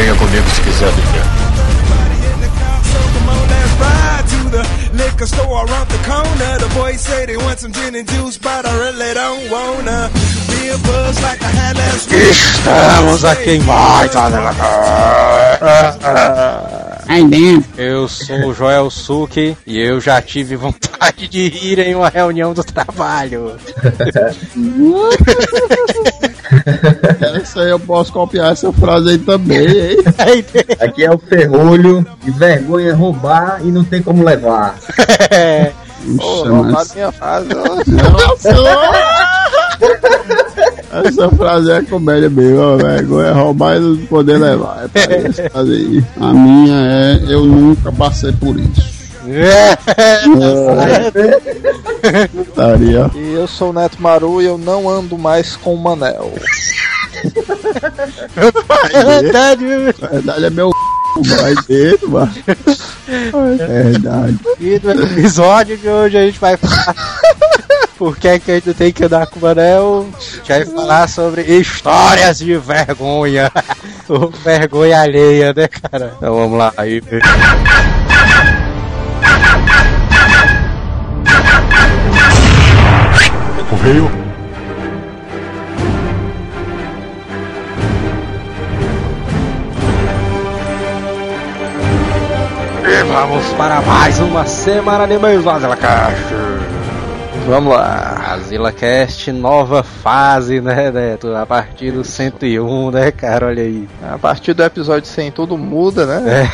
Venha comigo se quiser viver. liquor store around the corner. The boys say they want some gin and juice, but I really don't wanna be a buzz like I had last week. Estamos aqui em mais Ai, bem. Eu sou o Joel Suki e eu já tive vontade de rir em uma reunião do trabalho. essa aí eu posso copiar essa frase aí também, hein? Aqui é o ferrolho de vergonha roubar e não tem como levar. É. Ô, mas... minha frase. Essa frase é comédia mesmo, vergonha é roubar e não poder levar. É pra essa frase aí. A minha é eu nunca passei por isso. É. é. E eu sou o Neto Maru e eu não ando mais com o Manel. É verdade, é verdade é meu vai dentro, mano. É verdade. E no episódio de hoje a gente vai falar por que, que a gente tem que andar com o Manel. A gente vai falar sobre histórias de vergonha. vergonha alheia, né, cara? Então vamos lá. Aí. Correio. Vamos para mais uma semana de mês do AzilaCast. Vamos lá. AzilaCast, nova fase, né, Neto? A partir do 101, né, cara? Olha aí. A partir do episódio 100 tudo muda, né?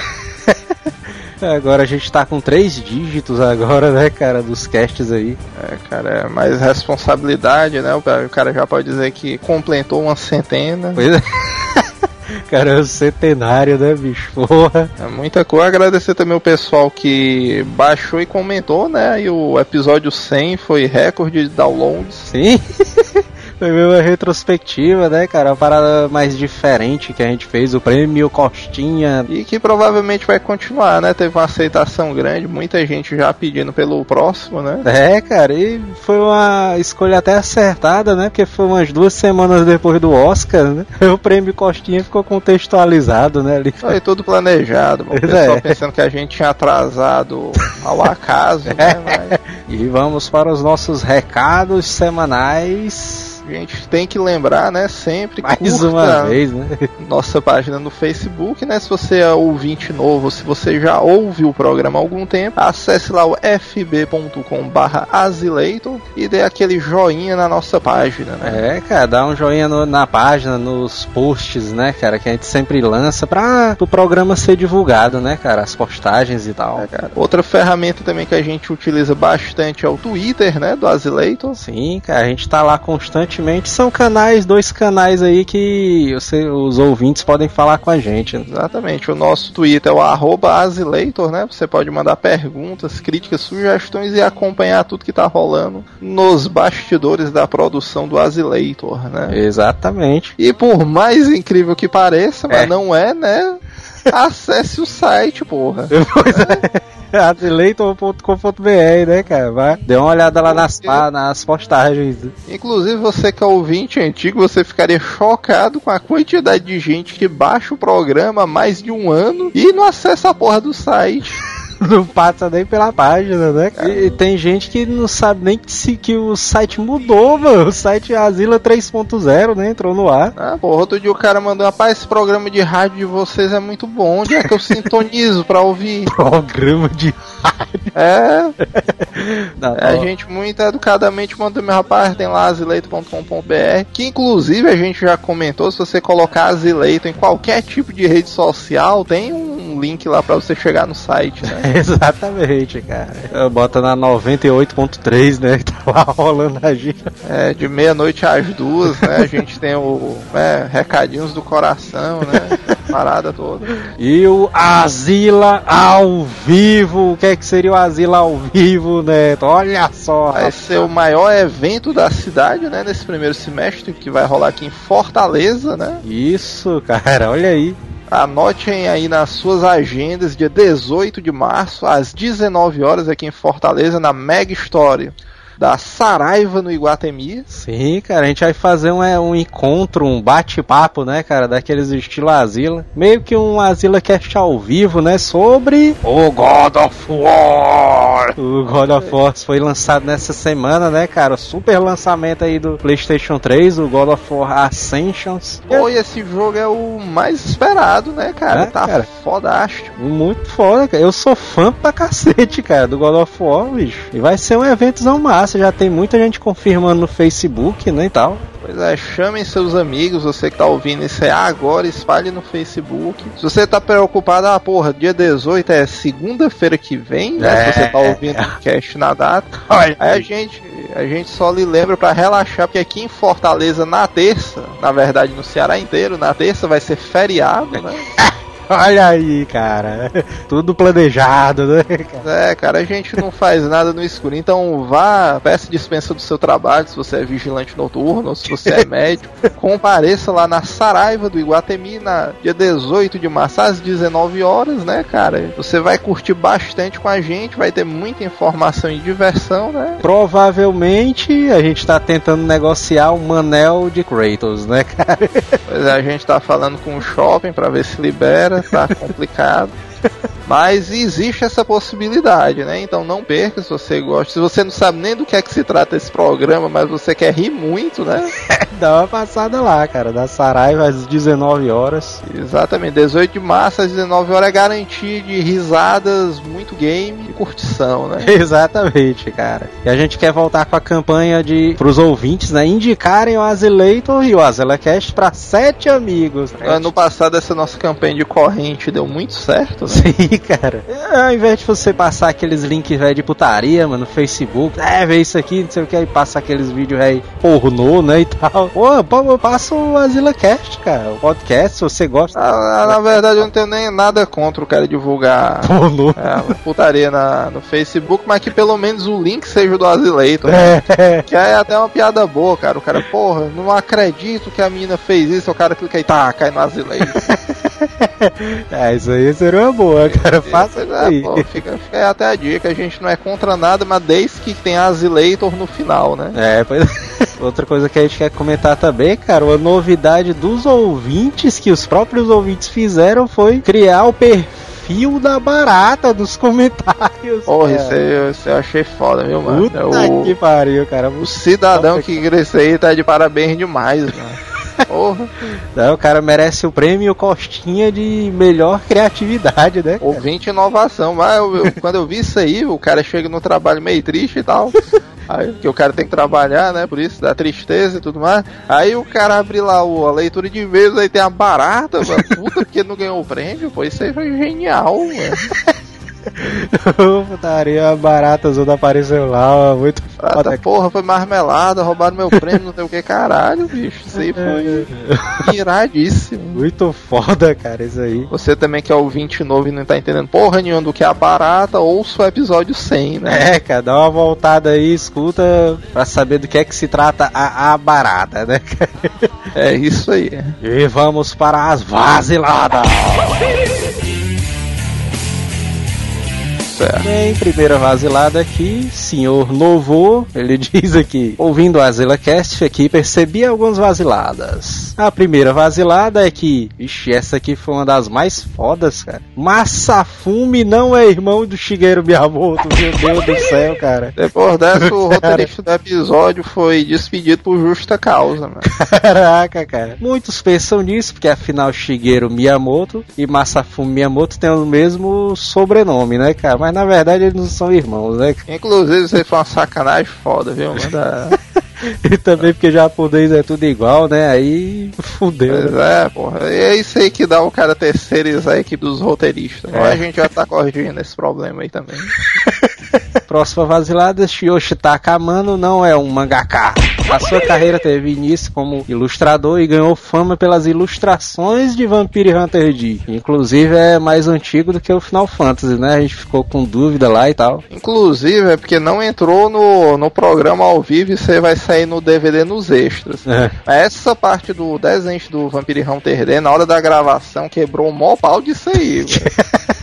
É. Agora a gente tá com três dígitos agora, né, cara, dos casts aí. É, cara, é mais responsabilidade, né? O cara já pode dizer que completou uma centena. Pois é. Cara, é um centenário, né, bicho? Porra. É muita coisa. Agradecer também o pessoal que baixou e comentou, né? E o episódio 100 foi recorde de downloads. Sim. Foi uma retrospectiva, né, cara? Uma parada mais diferente que a gente fez, o prêmio Costinha. E que provavelmente vai continuar, né? Teve uma aceitação grande, muita gente já pedindo pelo próximo, né? É, cara, e foi uma escolha até acertada, né? Porque foi umas duas semanas depois do Oscar, né? O prêmio Costinha ficou contextualizado, né? Ali. Foi tudo planejado, o pessoal é. pensando que a gente tinha atrasado ao acaso, né? Mas... E vamos para os nossos recados semanais a gente tem que lembrar, né, sempre mais uma vez, né? Nossa página no Facebook, né? Se você é ouvinte novo, se você já ouve o programa há algum tempo, acesse lá o fb.com/azileitor e dê aquele joinha na nossa página, né? É, cara, dá um joinha no, na página, nos posts, né, cara, que a gente sempre lança para o programa ser divulgado, né, cara, as postagens e tal. É, cara. Outra ferramenta também que a gente utiliza bastante é o Twitter, né, do Azileitor. Sim, cara, a gente tá lá constante constantemente, são canais, dois canais aí que você, os ouvintes podem falar com a gente. Exatamente. O nosso Twitter é o arroba Azileitor, né? Você pode mandar perguntas, críticas, sugestões e acompanhar tudo que tá rolando nos bastidores da produção do Azileitor, né? Exatamente. E por mais incrível que pareça, mas é. não é, né? Acesse o site, porra. Pois é azileitor.com.br, né, cara? Vai, dê uma olhada lá nas, nas postagens. Inclusive, você que é ouvinte antigo, você ficaria chocado com a quantidade de gente que baixa o programa há mais de um ano e não acessa a porra do site. não passa nem pela página, né? E, e, tem gente que não sabe nem que, se, que o site mudou, mano. O site Asila 3.0, né? Entrou no ar. Ah, porra, outro dia o cara mandou, rapaz, esse programa de rádio de vocês é muito bom. Onde é que eu sintonizo pra ouvir? Programa de rádio. É. Não, é a gente muito educadamente mandou, meu rapaz, tem lá azileito.com.br, que inclusive a gente já comentou, se você colocar Azileito em qualquer tipo de rede social, tem um link lá para você chegar no site, né? Exatamente, cara. Bota na 98.3, né? Que tá lá rolando a gente. É, de meia-noite às duas, né? A gente tem o né, recadinhos do coração, né? Parada toda. E o Asila ao vivo. O que é que seria o Asila ao vivo, né? Olha só. Vai ser o maior evento da cidade, né? Nesse primeiro semestre, que vai rolar aqui em Fortaleza, né? Isso, cara, olha aí. Anotem aí nas suas agendas, dia 18 de março, às 19 horas, aqui em Fortaleza, na Mega Story. Da Saraiva no Iguatemi. Sim, cara, a gente vai fazer um, é, um encontro, um bate-papo, né, cara, daqueles estilo Asila. Meio que um Asila Cast ao vivo, né, sobre o God of War. O God of War foi lançado nessa semana, né, cara? Super lançamento aí do PlayStation 3, o God of War Ascensions. Pô, e esse jogo é o mais esperado, né, cara? É, tá cara. fodástico. Muito foda, cara. Eu sou fã pra cacete, cara, do God of War, bicho. E vai ser um eventzão massa. Já tem muita gente confirmando no Facebook, né, e tal. Pois é, chamem seus amigos, você que tá ouvindo isso aí agora, espalhe no Facebook. Se você tá preocupado, ah, porra, dia 18 é segunda-feira que vem, né? É. Se você tá ouvindo o cast na data. Aí a gente, a gente só lhe lembra para relaxar, porque aqui em Fortaleza, na terça, na verdade no Ceará inteiro, na terça vai ser feriado, né? Olha aí, cara. Tudo planejado, né? É, cara, a gente não faz nada no escuro. Então vá, peça dispensa do seu trabalho, se você é vigilante noturno, ou se você é médico. compareça lá na Saraiva do Iguatemi, na dia 18 de março, às 19 horas, né, cara? Você vai curtir bastante com a gente, vai ter muita informação e diversão, né? Provavelmente a gente tá tentando negociar o Manel de Kratos, né, cara? Pois é, a gente tá falando com o shopping para ver se libera tá complicado. Mas existe essa possibilidade, né? Então não perca se você gosta. Se você não sabe nem do que é que se trata esse programa, mas você quer rir muito, né? Dá uma passada lá, cara. Da Saraiva às 19 horas. Exatamente, 18 de março às 19 horas é garantia de risadas, muito game e curtição, né? Exatamente, cara. E a gente quer voltar com a campanha de pros ouvintes, né? Indicarem o Azileitor e o Azelacast para sete amigos. Né? Ano passado essa nossa campanha de corrente deu muito certo, né? Sim, cara. Ao invés de você passar aqueles links velho de putaria, mano, no Facebook, é, vê isso aqui, não sei o que, aí passa aqueles vídeos aí pornô, né, e tal. Pô, pô passa o Azila Cast, cara, o podcast, se você gosta. Ah, ah, na verdade, eu não tenho nem nada contra o cara divulgar pornô. É, putaria na, no Facebook, mas que pelo menos o link seja do Azileito, né? É. Que é até uma piada boa, cara. O cara, porra, não acredito que a menina fez isso, o cara clica aí, tá, cai no Azileito. é, isso aí seria uma boa, cara. Faça isso é, pô, fica, fica até a dica, a gente não é contra nada, mas desde que tem Azileitor no final, né? É, pois Outra coisa que a gente quer comentar também, cara, uma novidade dos ouvintes que os próprios ouvintes fizeram foi criar o perfil da barata dos comentários. Porra, isso, aí, isso eu achei foda, viu, mano? Puta é o, que pariu, cara. O cidadão que cresceu aí tá de parabéns demais, mano. Porra. Não, o cara merece o prêmio Costinha de melhor criatividade, né? Ouvinte inovação. Mas eu, eu, quando eu vi isso aí, o cara chega no trabalho meio triste e tal. Aí, que o cara tem que trabalhar, né? Por isso dá tristeza e tudo mais. Aí o cara abre lá o, a leitura de e-mails, aí tem a barata, mano. Puta, porque não ganhou o prêmio, pô, isso aí foi genial, mano. Putaria barata zona apareceu lá, muito ah, foda. Tá, porra, foi marmelada, roubaram meu prêmio, não sei o que, caralho, bicho. Isso aí foi iradíssimo. Muito foda, cara, isso aí. Você também que é ouvinte novo e não tá entendendo porra nenhuma do que é a barata, ouça o episódio 100, né? É, cara, dá uma voltada aí, escuta pra saber do que é que se trata a, a barata, né, cara? É isso aí. E vamos para as vaziladas. Certo. Bem, primeira vasilada aqui, senhor Novo, ele diz aqui, ouvindo a ZilaCast aqui, percebi algumas vaziladas. A primeira vasilada é que, vixe, essa aqui foi uma das mais fodas, cara. Massafume não é irmão do Shigeru Miyamoto, meu Deus do céu, cara. Depois dessa, o roteirista do episódio foi despedido por justa causa, mano. Caraca, cara. Muitos pensam nisso, porque afinal Shigeru Miyamoto e Massafume Miyamoto têm o mesmo sobrenome, né, cara? Mas na verdade eles não são irmãos, né? Inclusive, isso aí foi uma sacanagem foda, viu? Manda... e também porque japonês é tudo igual, né? Aí fudeu. Né? É, porra. E é isso aí que dá o cara terceirizar a equipe dos roteiristas. É. a gente já tá corrigindo esse problema aí também. Próxima vasilada, Shiyoshi Takamano não é um mangaka. A sua carreira teve início como ilustrador e ganhou fama pelas ilustrações de Vampire Hunter D. Inclusive é mais antigo do que o Final Fantasy, né? A gente ficou com dúvida lá e tal. Inclusive é porque não entrou no, no programa ao vivo e você vai sair no DVD nos extras. É. Essa parte do desenho do Vampire Hunter D, na hora da gravação, quebrou o maior pau disso aí,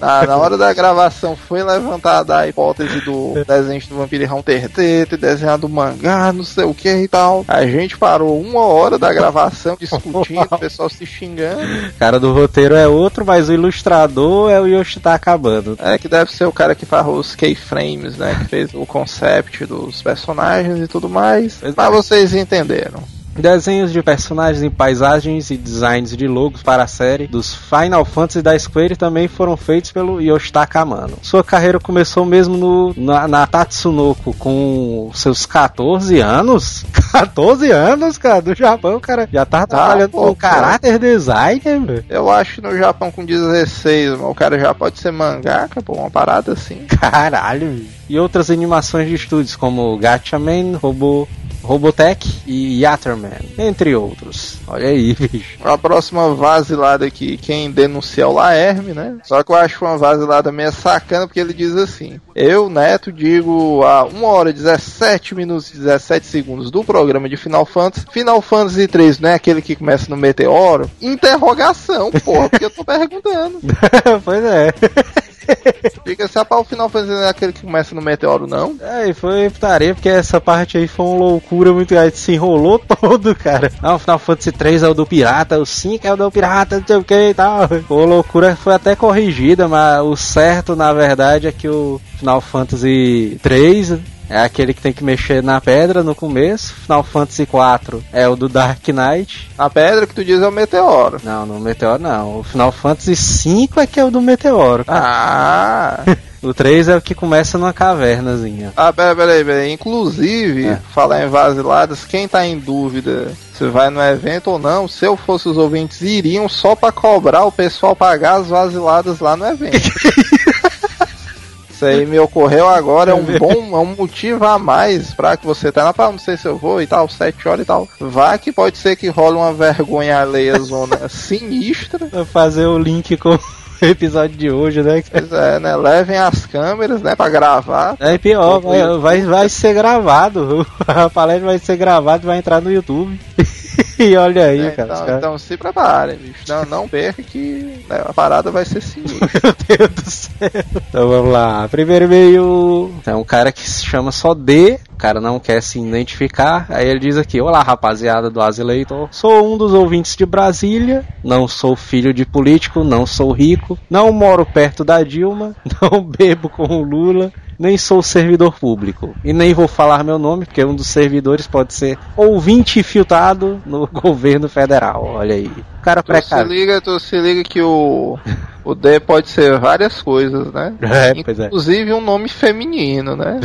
na, na hora da gravação foi levantada a hipótese do desenho do Vampirão ter ter desenhado mangá, não sei o que e tal. A gente parou uma hora da gravação discutindo, o pessoal se xingando. O cara do roteiro é outro, mas o ilustrador é o Yoshi tá acabando. É que deve ser o cara que faz os keyframes, né? Que fez o concept dos personagens e tudo mais. Mas vocês entenderam. Desenhos de personagens em paisagens e designs de logos para a série dos Final Fantasy da Square também foram feitos pelo Yoshitaka Amano. Sua carreira começou mesmo no, na, na Tatsunoko com seus 14 anos. 14 anos, cara, do Japão, cara. Já tava tá, trabalhando pô, com caráter designer, velho. Eu acho que no Japão com 16, o cara já pode ser mangaka, pô, uma parada assim. Caralho, E outras animações de estúdios como Gatchaman, Robô Robotech e Yatterman, entre outros. Olha aí, bicho. A próxima vasilada aqui, quem denuncia é o Laerme, né? Só que eu acho uma vasilada meio sacana, porque ele diz assim: Eu, Neto, digo a 1 hora 17 minutos e 17 segundos do programa de Final Fantasy. Final Fantasy 3 não é aquele que começa no meteoro? Interrogação, porra, porque eu tô perguntando. pois é. Fica só para o final fazendo aquele que começa no meteoro, não? É, foi putaria, porque essa parte aí foi uma loucura muito grande. Se enrolou todo, cara. Não, o Final Fantasy 3 é o do pirata, o 5 é o do pirata, não sei o que e tal. A loucura foi até corrigida, mas o certo, na verdade, é que o Final Fantasy 3 é aquele que tem que mexer na pedra no começo. Final Fantasy IV é o do Dark Knight. A pedra que tu diz é o meteoro. Não, no meteoro não. O Final Fantasy V é que é o do meteoro. Ah! O 3 é o que começa numa cavernazinha. Ah, peraí, peraí, peraí. Inclusive, é. falar em vaziladas, quem tá em dúvida se vai no evento ou não, se eu fosse os ouvintes, iriam só para cobrar o pessoal pagar as vaziladas lá no evento. Isso aí me ocorreu agora, é um bom, é um motivo a mais pra que você tá na não sei se eu vou e tal, sete horas e tal. Vá que pode ser que role uma vergonha alheia zona sinistra. Vou fazer o link com episódio de hoje, né? Pois é, né? Levem as câmeras, né, pra gravar. É pior, vai, vai, vai ser gravado. A palestra vai ser gravada e vai entrar no YouTube. e olha aí, é, cara. Então, então, se preparem, bicho. Não, não perca que né, a parada vai ser sinistra. Meu Deus do céu. Então vamos lá. Primeiro e-mail é um cara que se chama só D. O cara não quer se identificar. Aí ele diz aqui: Olá, rapaziada do Azileitor. Sou um dos ouvintes de Brasília. Não sou filho de político, não sou rico. Não moro perto da Dilma. Não bebo com o Lula nem sou servidor público. E nem vou falar meu nome, porque um dos servidores pode ser ouvinte filtrado no governo federal. Olha aí. O cara precário. Se liga, tu se liga que o O D pode ser várias coisas, né? É, Inclusive é. um nome feminino, né?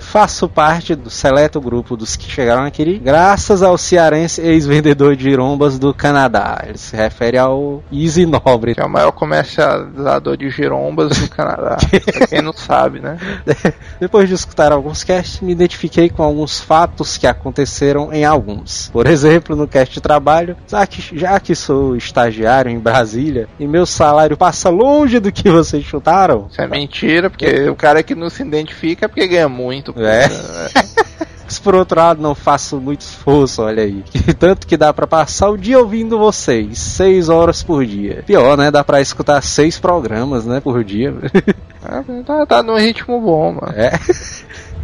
Faço parte do seleto grupo dos que chegaram aqui, graças ao cearense ex-vendedor de girombas do Canadá. Ele se refere ao Easy Nobre. Que é o maior comercializador de girombas do Canadá. pra quem não sabe, né? Depois de escutar alguns casts, me identifiquei com alguns fatos que aconteceram em alguns. Por exemplo, no cast de trabalho, já que, já que sou estagiário em Brasília, e meu salário passa longe do que vocês chutaram. Isso é mentira, porque o cara que não se identifica é porque ganha muito. É. Mas por outro lado, não faço muito esforço, olha aí. Tanto que dá para passar o dia ouvindo vocês, seis horas por dia. Pior, né? Dá para escutar seis programas, né, por dia. É, tá, tá num ritmo bom, mano. É.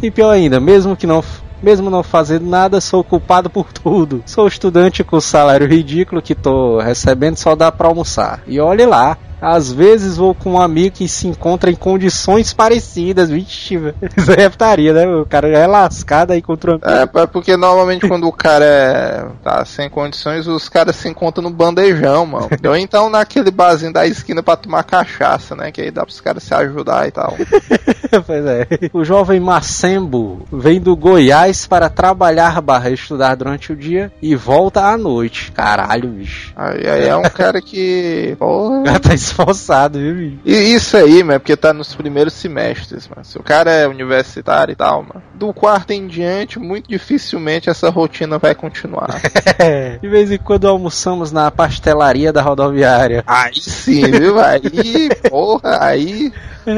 E pior ainda, mesmo que não mesmo não fazendo nada, sou culpado por tudo. Sou estudante com salário ridículo que tô recebendo só dá pra almoçar. E olhe lá, às vezes vou com um amigo que se encontra em condições parecidas. Vixe, isso é putaria, né? O cara já é lascado aí contra um É, é porque normalmente quando o cara é, tá sem condições, os caras se encontram no bandejão, mano. Ou então naquele barzinho da esquina pra tomar cachaça, né? Que aí dá pros caras se ajudar e tal. pois é. O jovem Macembo vem do Goiás para trabalhar barra estudar durante o dia e volta à noite. Caralho, bicho. Aí, aí é um cara que. Porra. tá esforçado, viu, E isso aí, mano, é porque tá nos primeiros semestres, mano. Se o cara é universitário e tal, mano, do quarto em diante, muito dificilmente essa rotina vai continuar. De vez em quando almoçamos na pastelaria da rodoviária. Aí sim, viu? Aí, porra, aí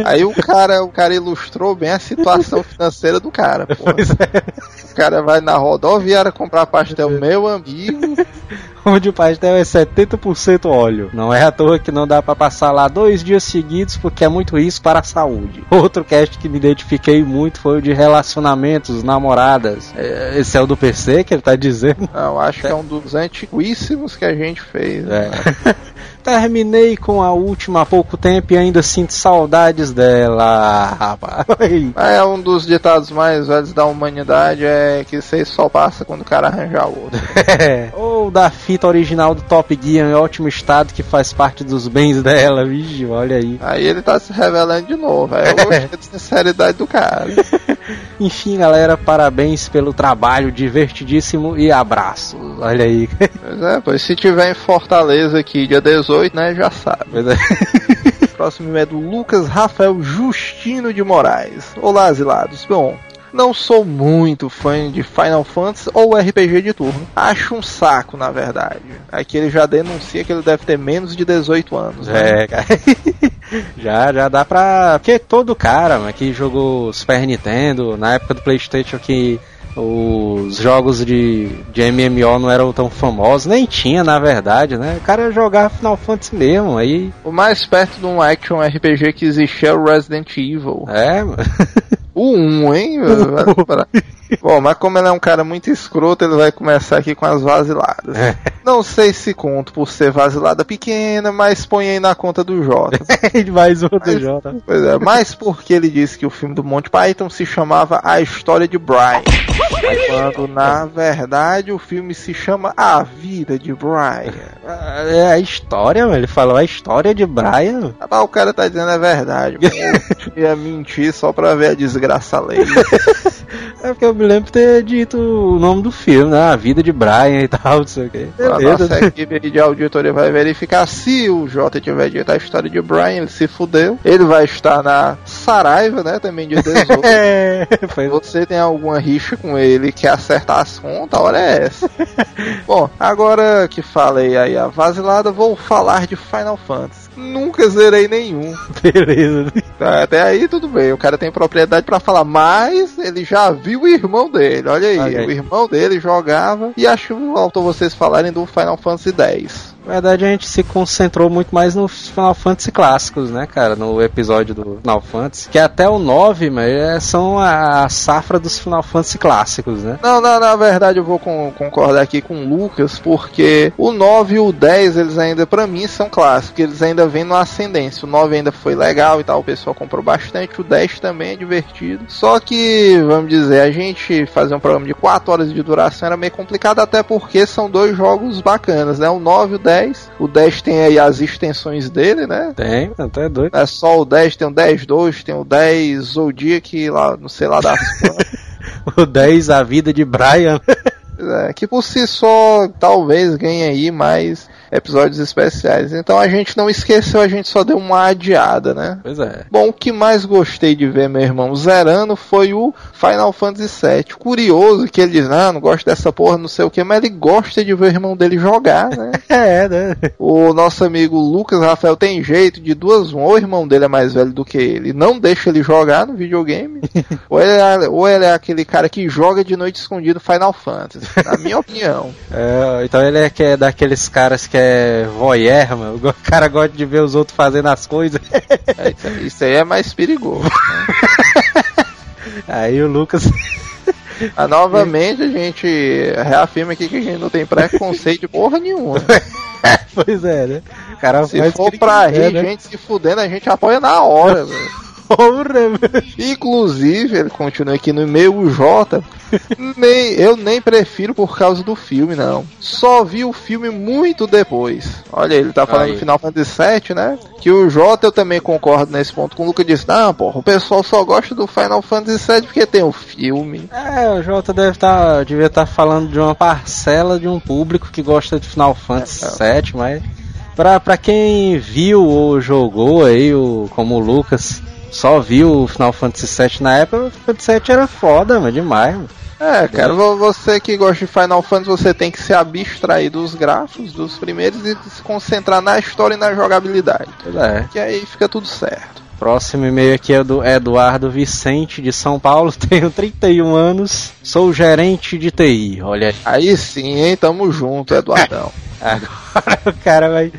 Aí o cara, o cara ilustrou bem a situação financeira do cara. É. O cara vai na rodoviária comprar pastel, meu amigo. onde o pastel é 70% óleo. Não é à toa que não dá para passar lá dois dias seguidos porque é muito risco para a saúde. Outro cast que me identifiquei muito foi o de relacionamentos, namoradas. É, esse é o do PC que ele tá dizendo? Não, acho que é um dos antiquíssimos que a gente fez. É. Terminei com a última há pouco tempo e ainda sinto saudades dela, rapaz. É um dos ditados mais velhos da humanidade é que você só passa quando o cara arranjar outro. É. Ou da fita original do Top Gear em ótimo estado que faz parte dos bens dela, vixe, olha aí. Aí ele tá se revelando de novo. Eu gostei da sinceridade do cara. Enfim, galera, parabéns pelo trabalho divertidíssimo e abraço. Olha aí. Pois é, pois se tiver em Fortaleza aqui dia 18, né, já sabe. Pois é. Próximo é do Lucas Rafael Justino de Moraes. Olá, asilados. Bom, não sou muito fã de Final Fantasy ou RPG de turno. Acho um saco, na verdade. Aqui ele já denuncia que ele deve ter menos de 18 anos. Né? É, cara. já, já dá pra. Porque todo cara mano, que jogou Super Nintendo, na época do PlayStation que os jogos de, de MMO não eram tão famosos, nem tinha na verdade, né? O cara jogava Final Fantasy mesmo, aí. O mais perto de um action RPG que existia é o Resident Evil. É, mano. O 1, hein? Bom, mas como ele é um cara muito escroto, ele vai começar aqui com as vaziladas. É. Não sei se conto por ser vasilada pequena, mas põe aí na conta do Jota. Mais um do Jota. Pois é, mas porque ele disse que o filme do Monty Python se chamava A História de Brian. Quando na verdade o filme se chama A Vida de Brian. É a história, mano. Ele falou a história de Brian. Ah, o cara tá dizendo a verdade. Eu ia mentir só pra ver a desgraça alheia. É porque eu me lembro de ter dito o nome do filme, né? A vida de Brian e tal, não sei o quê. A nossa equipe de auditoria vai verificar se o Jota tiver dito a história de Brian, ele se fudeu. Ele vai estar na Saraiva, né? Também de 18. É, foi... Você tem alguma rixa com ele quer acertar as contas, a hora é essa. Bom, agora que falei aí a vasilada, vou falar de Final Fantasy. Nunca zerei nenhum. Beleza. Até aí tudo bem, o cara tem propriedade para falar, mas ele já viu o irmão dele. Olha aí, aí. o irmão dele jogava e acho que faltou vocês falarem do Final Fantasy X. Na verdade, a gente se concentrou muito mais no Final Fantasy clássicos, né, cara? No episódio do Final Fantasy. Que até o 9, mas é- são a safra dos Final Fantasy clássicos, né? Não, não, na verdade eu vou con- concordar aqui com o Lucas, porque o 9 e o 10, eles ainda, pra mim, são clássicos, eles ainda vêm no ascendência. O 9 ainda foi legal e tal, o pessoal comprou bastante, o 10 também é divertido. Só que, vamos dizer, a gente fazer um programa de 4 horas de duração era meio complicado, até porque são dois jogos bacanas, né? O 9 e o 10. O 10 tem aí as extensões dele, né? Tem, até doido. É só o 10, tem o 10 2, tem o 10 Zodiac lá, não sei lá das. O 10, a vida de Brian. É, que por si só talvez ganhe aí mais episódios especiais. Então a gente não esqueceu, a gente só deu uma adiada, né? Pois é. Bom, o que mais gostei de ver meu irmão zerando foi o Final Fantasy VII. Curioso que ele diz, ah, não gosto dessa porra, não sei o que, mas ele gosta de ver o irmão dele jogar, né? É, né? O nosso amigo Lucas Rafael tem jeito de duas. Ou o irmão dele é mais velho do que ele, não deixa ele jogar no videogame, ou, ele é, ou ele é aquele cara que joga de noite escondido Final Fantasy, na minha opinião. É, então ele é, que é daqueles caras que é voyeur, mano. O cara gosta de ver os outros fazendo as coisas. É, isso, aí- isso aí é mais perigoso. Aí o Lucas. Ah, novamente a gente reafirma aqui que a gente não tem preconceito de porra nenhuma. pois é, né? O cara Se for pra rir, né? gente se fudendo, a gente apoia na hora, velho. Porra, velho. Inclusive, ele continua aqui no e-mail, o J. Nem, eu nem prefiro por causa do filme, não. Só vi o filme muito depois. Olha, ele tá falando Aí. do Final Fantasy VII, né? Que o J eu também concordo nesse ponto com o Luca disse: Não, porra, o pessoal só gosta do Final Fantasy VII porque tem o filme. É, o Jota deve tá, devia estar falando de uma parcela de um público que gosta de Final Fantasy VII, mas pra, pra quem viu ou jogou aí, o, como o Lucas, só viu o Final Fantasy VII na época, o Final Fantasy VII era foda, mas demais. Mano. É, cara, vo- você que gosta de Final Fantasy, você tem que se abstrair dos gráficos dos primeiros e se concentrar na história e na jogabilidade. É. Que aí fica tudo certo. Próximo e-mail aqui é do Eduardo Vicente de São Paulo, tenho 31 anos, sou gerente de TI, olha aí. Aí sim, hein? Tamo junto, Eduardão. Agora o cara vai.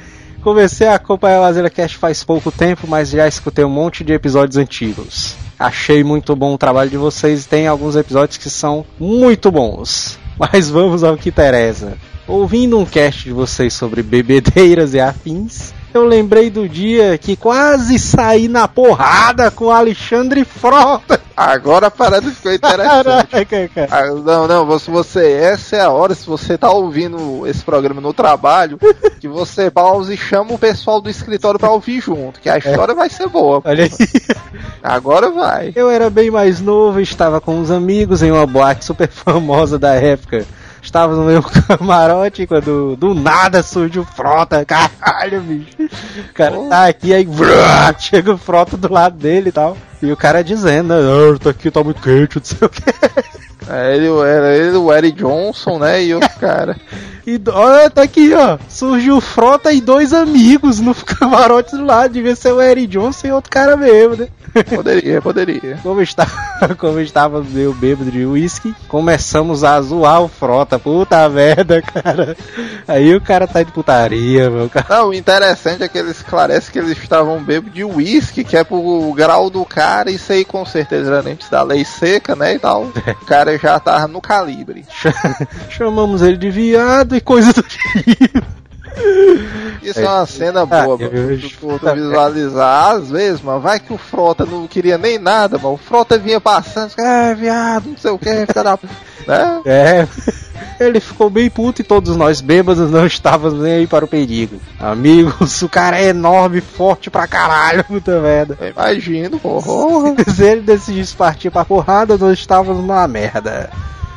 Comecei a acompanhar o Azela Cast faz pouco tempo, mas já escutei um monte de episódios antigos. Achei muito bom o trabalho de vocês e tem alguns episódios que são muito bons. Mas vamos ao que interessa. Ouvindo um cast de vocês sobre bebedeiras e afins, eu lembrei do dia que quase saí na porrada com Alexandre Frota. Agora a parada ficou interessante. Caraca, cara. Ah, não, não, se você, essa é a hora, se você tá ouvindo esse programa no trabalho, que você pause e chama o pessoal do escritório pra ouvir junto, que a história é. vai ser boa. Olha aí. Agora vai. Eu era bem mais novo, estava com uns amigos em uma boate super famosa da época estava no meu camarote quando do nada surge o Frota. Caralho, bicho. O cara tá aqui, aí brrr, chega o Frota do lado dele e tal. E o cara dizendo, ah, tá aqui, tá muito quente, não sei o que. É, ele era ele, o Eric Johnson, né? E o cara. e olha, tá aqui, ó. Surgiu o Frota e dois amigos no camarote do lado. Devia ser o Eric Johnson e outro cara mesmo, né? Poderia, poderia. Como estava, como estava meio bêbado de uísque, começamos a zoar o Frota. Puta merda, cara. Aí o cara tá de putaria, meu cara. Não, o interessante é que ele esclarece que eles estavam bêbados de uísque, que é pro grau do cara. Isso aí com certeza era antes da lei seca, né? E tal. O cara já tava no calibre. Chamamos ele de viado e coisa do tipo. Isso é, uma cena boa, ah, mano. Tu, tu visualizar, às vezes, mano, vai que o Frota não queria nem nada, mano. O Frota vinha passando, ah, viado, não sei o que, fica da. né? É. Ele ficou bem puto e todos nós bêbados não estávamos nem aí para o perigo. Amigos, o cara é enorme, forte pra caralho, puta merda. Imagino, porra. Se ele decidisse partir pra porrada, nós estávamos numa merda.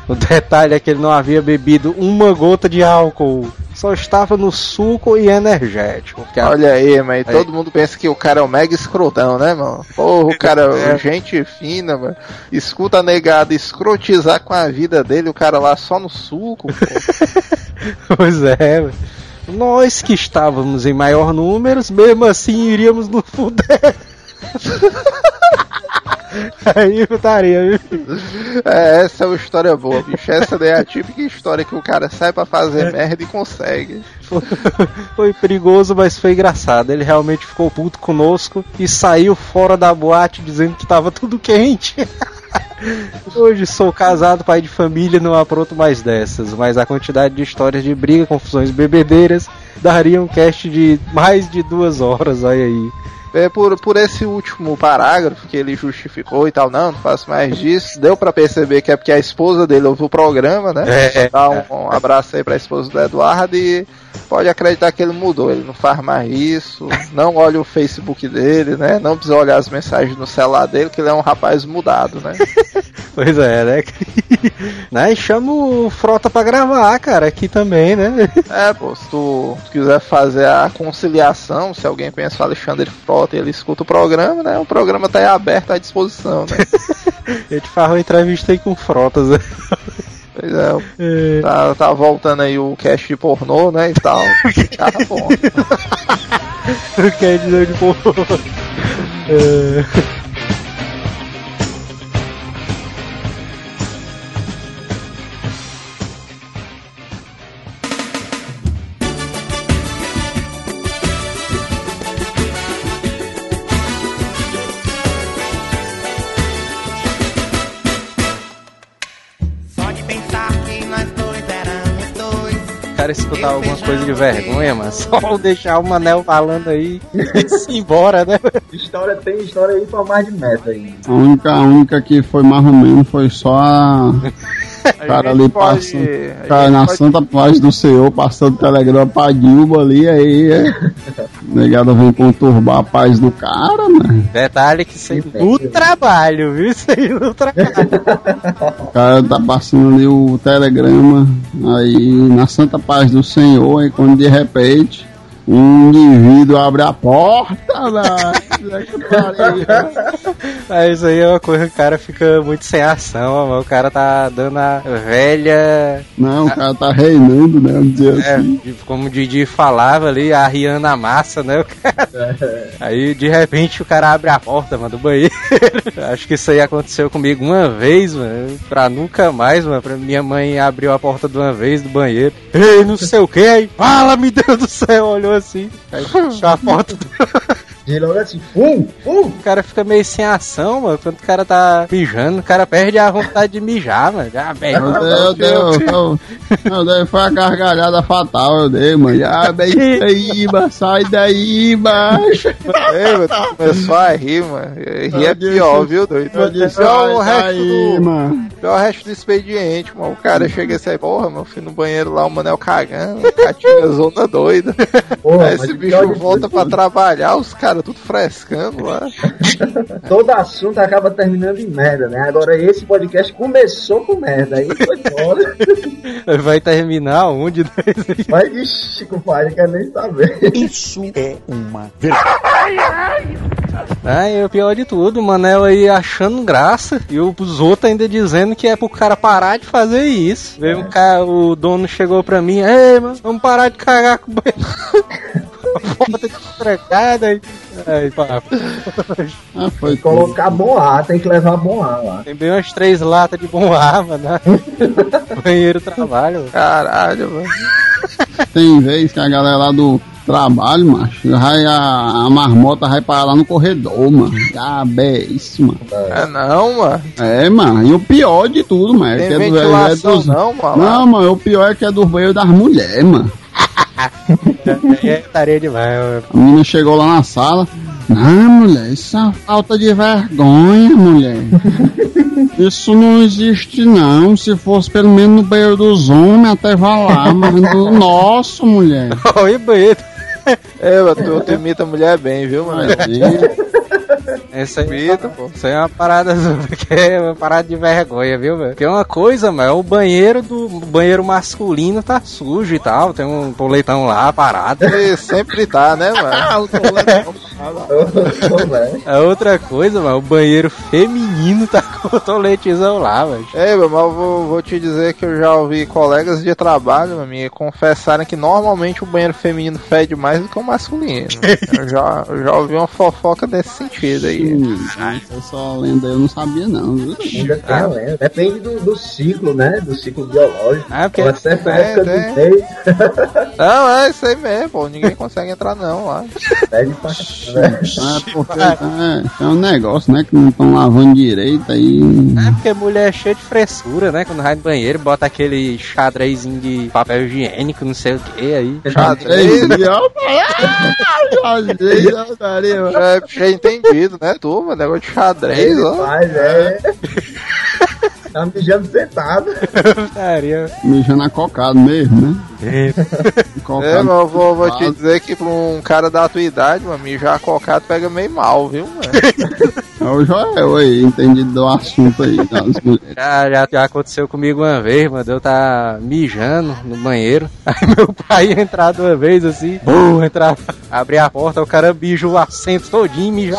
O detalhe é que ele não havia bebido uma gota de álcool só estava no suco e energético. Olha aí, mas aí. todo mundo pensa que o cara é o mega escrotão, né, mano? Porra, o cara é gente fina, mano. Escuta a negada escrotizar com a vida dele, o cara lá só no suco, pois é, mano. Nós que estávamos em maior números, mesmo assim iríamos no fuder. Aí putaria, viu? É, essa é uma história boa, bicho. Essa daí é a típica história que o cara sai pra fazer é. merda e consegue. Foi, foi perigoso, mas foi engraçado. Ele realmente ficou puto conosco e saiu fora da boate dizendo que tava tudo quente. Hoje sou casado, pai de família, não apronto mais dessas, mas a quantidade de histórias de briga, confusões bebedeiras daria um cast de mais de duas horas, olha aí é, por, por esse último parágrafo que ele justificou e tal, não, não faço mais disso, deu para perceber que é porque a esposa dele ouviu o programa, né? É, Dá um, um abraço aí pra esposa do Eduardo e pode acreditar que ele mudou, ele não faz mais isso, não olha o Facebook dele, né? Não precisa olhar as mensagens no celular dele, que ele é um rapaz mudado, né? pois é, né? né? E chama o Frota pra gravar, cara, aqui também, né? É, pô, se tu, tu quiser fazer a conciliação, se alguém pensa o Alexandre Frota e ele escuta o programa, né? O programa tá aí aberto à disposição, né? A gente faz uma entrevista aí com Frotas, né? Pois é, é. Tá, tá voltando aí o cast de pornô, né, e tal. tá bom. o cast de pornô. É. cara escutar algumas coisas de vergonha, mas só deixar o Manel falando aí e se embora, né? História tem história aí pra mais de meta aí. A única, a única que foi mais ou menos foi só a. cara ali pode, passando. Cara na pode... santa paz do Senhor, passando telegrama pra Dilma ali, aí. É, negada vem conturbar a paz do cara, né? Detalhe que isso no trabalho, viu? Isso aí no trabalho. o cara tá passando ali o telegrama, aí na santa paz do Senhor, e quando de repente um indivíduo abre a porta, né? Mas isso aí é uma coisa que o cara fica muito sem ação, mano. O cara tá dando a velha. Não, o cara tá reinando, né? Vamos dizer É, assim. como o Didi falava ali, arriando a massa, né? O cara- Aí de repente o cara abre a porta, mano, do banheiro. Acho que isso aí aconteceu comigo uma vez, mano. Pra nunca mais, mano. Pra minha mãe abriu a porta de uma vez do banheiro. Ei, não sei o que, aí. Fala, meu Deus do céu, olhou assim. Aí fechou a porta. De logo assim, fum, fum. O cara fica meio sem ação, mano. Quando o cara tá mijando, o cara perde a vontade de mijar, mano. Já, velho. Eu dei, eu dei, eu, eu, eu dei, foi a gargalhada fatal, eu dei, mano. Ah, bem aí, mano, sai daí, macho. Ei, mano, tu começou a rir, mano. Rir é pior, viu, doido? Eu disse, Pior o sai resto daí, do, mano. pior o resto do expediente, mano. O cara chega assim, porra, meu filho, no banheiro lá, o Manel cagando, catinha zona doida. Porra, Aí esse bicho volta pra trabalhar, os caras tudo frescando lá. Todo assunto acaba terminando em merda, né? Agora esse podcast começou com merda, aí foi fora. Vai terminar onde? né? Mas, ixi, compadre, quer nem saber. Ah, e o pior de tudo, o Manel aí achando graça e os outros ainda dizendo que é pro cara parar de fazer isso. Veio um cara, o dono chegou pra mim, ei, mano, vamos parar de cagar com o banheiro. Porta de trancada aí. Aí, pá. Ah, foi. Colocar bom ar, tem que levar bom ar lá. Tem bem umas três latas de bom ar, mano. Banheiro trabalho. Caralho, mano. Tem vez que a galera lá do trabalho, macho, vai a, a marmota vai parar lá no corredor, mano. Ah, é isso, mano. É não, mano. É, mano, e o pior de tudo, mano, é que é, do, é, dos... não, mano. Não, mano, o pior é que é do banheiro das mulheres, mano. Aí é tarefa demais, mano. A menina chegou lá na sala. Não, mulher, isso é uma falta de vergonha, mulher. Isso não existe, não. Se fosse pelo menos no banheiro dos homens, até vá lá, mas no nosso, mulher. Oi, banheiro. É, tu, tu imita a mulher bem, viu, mano? Essa aí, Imita, pô. isso aí é uma parada, é uma parada de vergonha, viu, velho? Porque uma coisa, mano, é o banheiro do o banheiro masculino tá sujo e tal, tem um toletão lá parado. Ele sempre tá, né, mano? A outra coisa, mano, o banheiro feminino tá com o toletizão lá, velho. É, meu, mas eu vou, vou te dizer que eu já ouvi colegas de trabalho, meu amigo, confessarem que normalmente o banheiro feminino fede mais do que o masculino. Eu já, eu já ouvi uma fofoca desse sentido aí. Essa lenda eu não sabia, não. viu? Ainda tem a lenda. Depende do, do ciclo, né? Do ciclo biológico. Ah, porque Uma certa é, é. mês, Não, é isso aí mesmo, pô. Ninguém consegue entrar não lá. pede pra né? É porque é, é um negócio, né? Que não estão lavando direito aí. É porque mulher é cheia de frescura, né? Quando vai no banheiro, bota aquele xadrezinho de papel higiênico, não sei o que aí. Xadrez, Xadrez, é, já entendido, né, turma? Negócio de xadrez, ó. faz, é. Tá mijando sentado. Putaria. Mijando a cocado mesmo, né? É, Cocado. mas eu vou, vou te dizer que pra um cara da tua idade, mano, mijar cocado pega meio mal, viu, mano? É o Joel aí, entendido do assunto aí das mulheres. Já, já, já aconteceu comigo uma vez, mano. Eu tá mijando no banheiro. Aí meu pai ia entrar de uma vez assim. Bum, entrar, abrir a porta, o cara bija o assento todinho e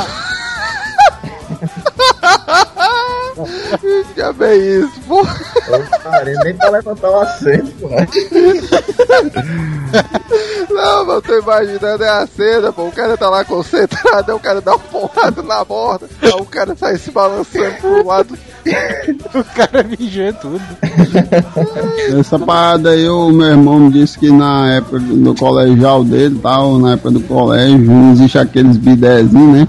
mija. Já bem isso, pô. Cara, nem pra levantar o assento, pô. Não, mas eu tô imaginando é a cena, pô. O cara tá lá concentrado, aí o cara dá uma porrada na borda, aí o cara sai se balançando pro lado. O cara mijou tudo. Essa parada aí, o meu irmão me disse que na época do colegial dele, tal, na época do colégio, não existe aqueles bidézinhos, né?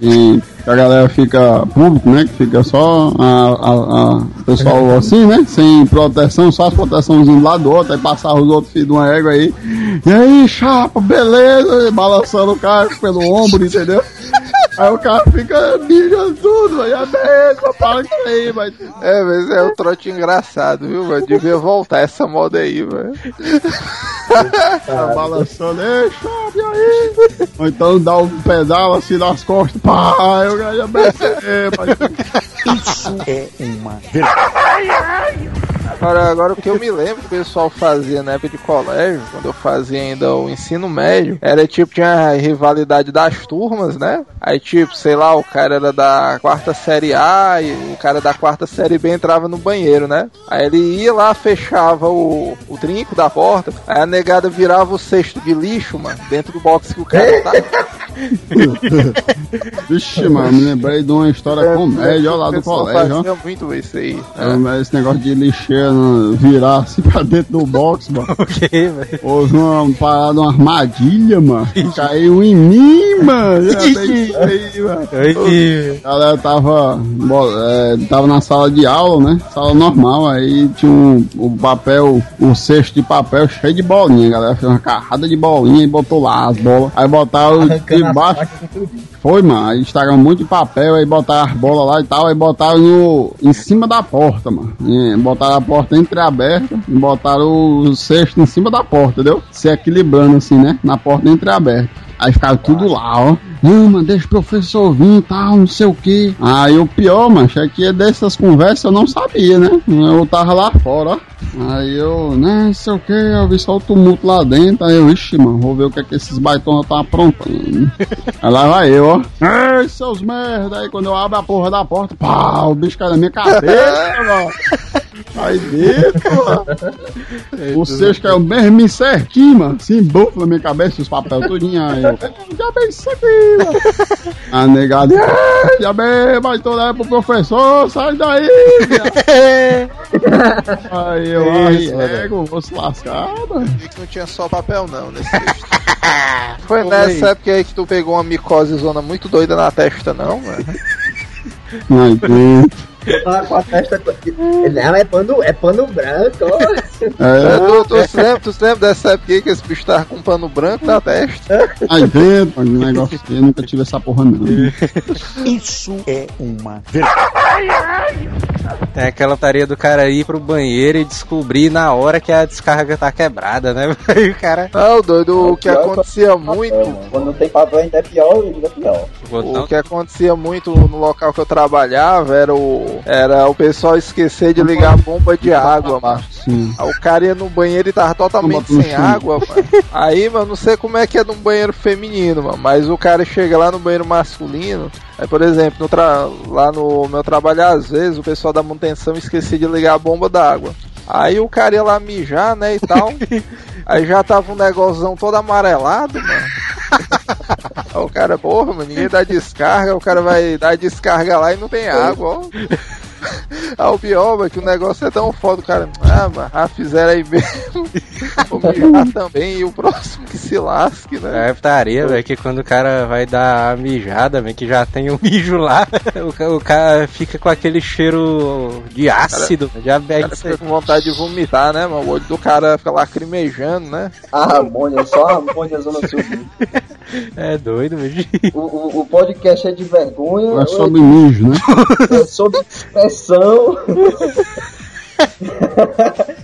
E que a galera fica público, né? Que fica só o pessoal assim, né? Sem proteção, só as proteçãozinhas lado do outro, aí passar os outros filhos de uma égua aí. E aí, chapa, beleza? E balançando o cara pelo ombro, entendeu? Aí o cara fica mijando tudo, aí a mesma, para isso aí, mas É, mas é um trote engraçado, viu, mano? Devia voltar essa moda aí, mano. Tá balançando, ei, chave aí! Ou então dá um pedal assim nas costas, pá, eu ganho a BC, Agora, agora o que eu me lembro que o pessoal fazia na época de colégio, quando eu fazia ainda o ensino médio, era tipo, tinha a rivalidade das turmas, né? Aí tipo, sei lá, o cara era da quarta série A e o cara da quarta série B entrava no banheiro, né? Aí ele ia lá, fechava o, o trinco da porta, aí a negada virava o cesto de lixo, mano, dentro do box que o cara tá. Vixe, mano, me lembrei de uma história comédia, ó, lá do colégio, ó. muito isso aí. É, mas esse negócio de lixeira né, virar assim pra dentro do box, mano. O quê, velho? Houve uma parada, uma armadilha, mano. Caiu em mim, mano. Já aí, mano. A galera tava, é, tava na sala de aula, né? Sala normal, aí tinha um, o papel, o cesto de papel cheio de bolinha. A galera fez uma carrada de bolinha e botou lá as bolas. Aí botaram debaixo. tudo. Foi, mano. Aí estragaram um monte de papel, aí botaram as bolas lá e tal, aí botaram no, em cima da porta, mano. E botaram a porta entreaberta e botaram o cesto em cima da porta, entendeu? Se equilibrando assim, né? Na porta entreaberta. Aí ficaram tudo lá, ó. Não, mano, deixa o professor vir e tal, não sei o que. Aí o pior, mano, é que dessas conversas eu não sabia, né? Eu tava lá fora, ó. Aí eu, né, não sei o que, eu vi só o tumulto lá dentro. Aí eu, ixi, mano, vou ver o que é que esses baitonas estão aprontando. Aí lá vai eu, ó. Ei, seus merda. Aí quando eu abro a porra da porta, pá, o bicho cai na minha cabeça, mano. Aí dentro, mano. O cesto caiu mesmo certinho, mano. Assim, bufo na minha cabeça, os papéis tudinho. Aí eu, já bem isso aqui, mano. A negada, "Ei, já bem, vai toda pro professor, sai daí. Aí eu, ai, Isso, mano. ego, vou se lascar, mano. Vi que não tinha só papel não nesse texto. Foi nessa época aí que tu pegou uma micose zona muito doida na testa, não, mano? Ai, dentro. Tá com a testa. Não, é pano, é pano branco, ó. É, tu, tu, se lembra, tu se lembra dessa época aí que esse bicho tava com um pano branco na testa? aí dentro, o negócio assim, eu nunca tive essa porra, não. Isso é uma verdade. Tem aquela tarefa do cara ir pro banheiro e descobrir na hora que a descarga tá quebrada, né? Aí o cara. Não, doido, o que acontecia muito. Quando não tem papel ainda é pior, ainda é pior. O que acontecia muito no local que eu trabalhava era o, era o pessoal esquecer de ligar a bomba de água, mano. Sim. Aí o cara ia no banheiro e tava totalmente no sem água, mano. Aí, mano, não sei como é que é num banheiro feminino, mano. Mas o cara chega lá no banheiro masculino. Aí, por exemplo, no tra- lá no meu trabalho, às vezes, o pessoal da manutenção esquecia de ligar a bomba d'água. Aí o cara ia lá mijar, né, e tal. Aí já tava um negócio todo amarelado, mano. Aí o cara, porra, mano, ninguém dá descarga, o cara vai dar descarga lá e não tem água, ó. Ah, o pior, que o negócio é tão foda, o cara. Ah, mano, ah, fizeram aí mesmo. Vou mijar também e o próximo que se lasque, né? É tarefa, velho, que quando o cara vai dar a mijada, velho, que já tem o mijo lá, o, o cara fica com aquele cheiro de ácido, já O bebe cara fica com vontade de vomitar, né, mano? O olho do cara fica lacrimejando, né? A amônia, só a amônia zona sul. É doido, velho. O, o, o podcast é de vergonha. É sobre mijo, né? é sobre expressão.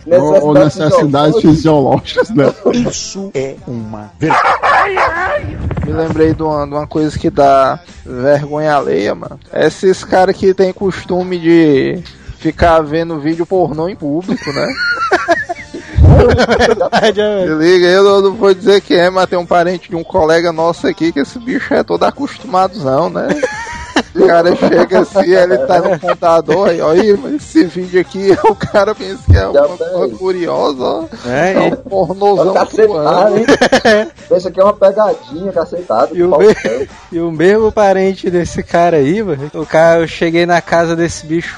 Ou, ou necessidades fisiológicas, né? Isso é uma verdade. Me lembrei de uma, de uma coisa que dá vergonha alheia, mano. Esses caras que tem costume de ficar vendo vídeo pornô em público, né? Se liga, eu não, não vou dizer que é, mas tem um parente de um colega nosso aqui que esse bicho é todo acostumadozão, né? O cara chega assim, ele tá no computador, "Ih, mas esse vídeo aqui, o cara pensa que é uma coisa curiosa, ó. É, É um pornozão Cacetado, voando. hein? Pensa que é uma pegadinha, cacetado. E o, me- e o mesmo parente desse cara aí, mano, o cara, eu cheguei na casa desse bicho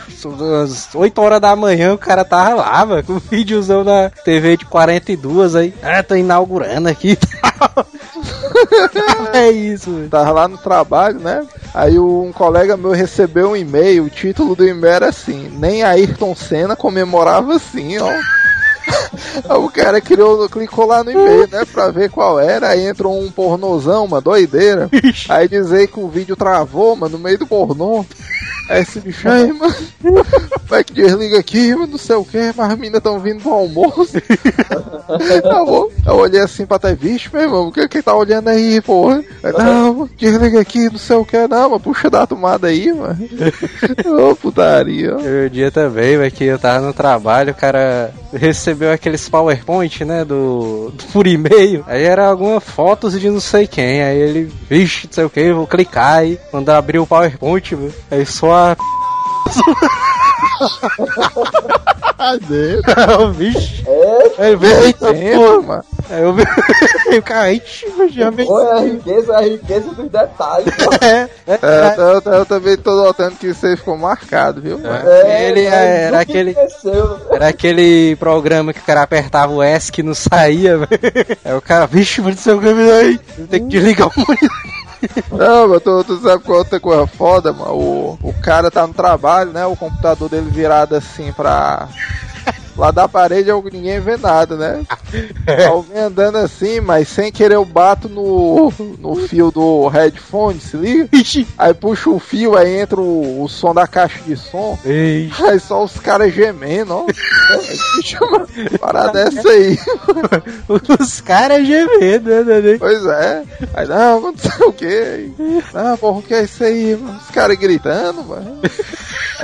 às 8 horas da manhã, o cara tava lá, mano, com um videozão na TV de 42 aí. Ah, tô inaugurando aqui e tal. é isso, mano. Tava lá no trabalho, né? Aí um colega meu recebeu um e-mail, o título do e-mail era assim, nem Ayrton Senna comemorava assim, ó. Aí o cara criou, clicou lá no e-mail, né, pra ver qual era, aí entrou um pornozão, uma doideira. Aí dizer que o vídeo travou, mano, no meio do pornô. Aí esse bicho aí, mano. Vai que desliga aqui, mano, não sei o que, mas as meninas tão vindo pro almoço. eu, eu olhei assim pra ter visto, meu irmão, o que que tá olhando aí, porra? Aí, não, desliga aqui, não sei o que, não, mas puxa da tomada aí, mano. Ô, putaria. Eu dia também, vai que eu tava no trabalho, o cara recebeu aqueles PowerPoint, né, do, do por e-mail. Aí era algumas fotos de não sei quem. Aí ele, vixe, não sei o que, vou clicar aí, mandar abrir o PowerPoint, viu? Aí só a. Cadê? Vixe. É, Aí veio, eita, porra. mano. Aí eu vi. O cara, ixi, já veio. foi a riqueza, a riqueza dos detalhes. É, é, É, eu, eu- eu também tô notando que aí ficou marcado, viu? mano? É, ele mas era aquele-. Era aquele programa que o cara apertava o S que não saía, velho. Aí o cara, vixe, mas não sei o que, aí tem que desligar o monitor. Não, mas tu, tu sabe qual outra coisa foda, mano? O, o cara tá no trabalho, né? O computador dele virado assim pra. Lá da parede ninguém vê nada, né? Eu venho andando assim, mas sem querer eu bato no, no fio do headphone, se liga? Aí puxa o fio, aí entra o, o som da caixa de som. Ei, Aí só os caras gemendo, ó. Mano, Parada essa aí. os caras gemendo, né, né? Pois é. Aí, não, não sei o que. Não, porra, o que é isso aí, mano? Os caras gritando, mano.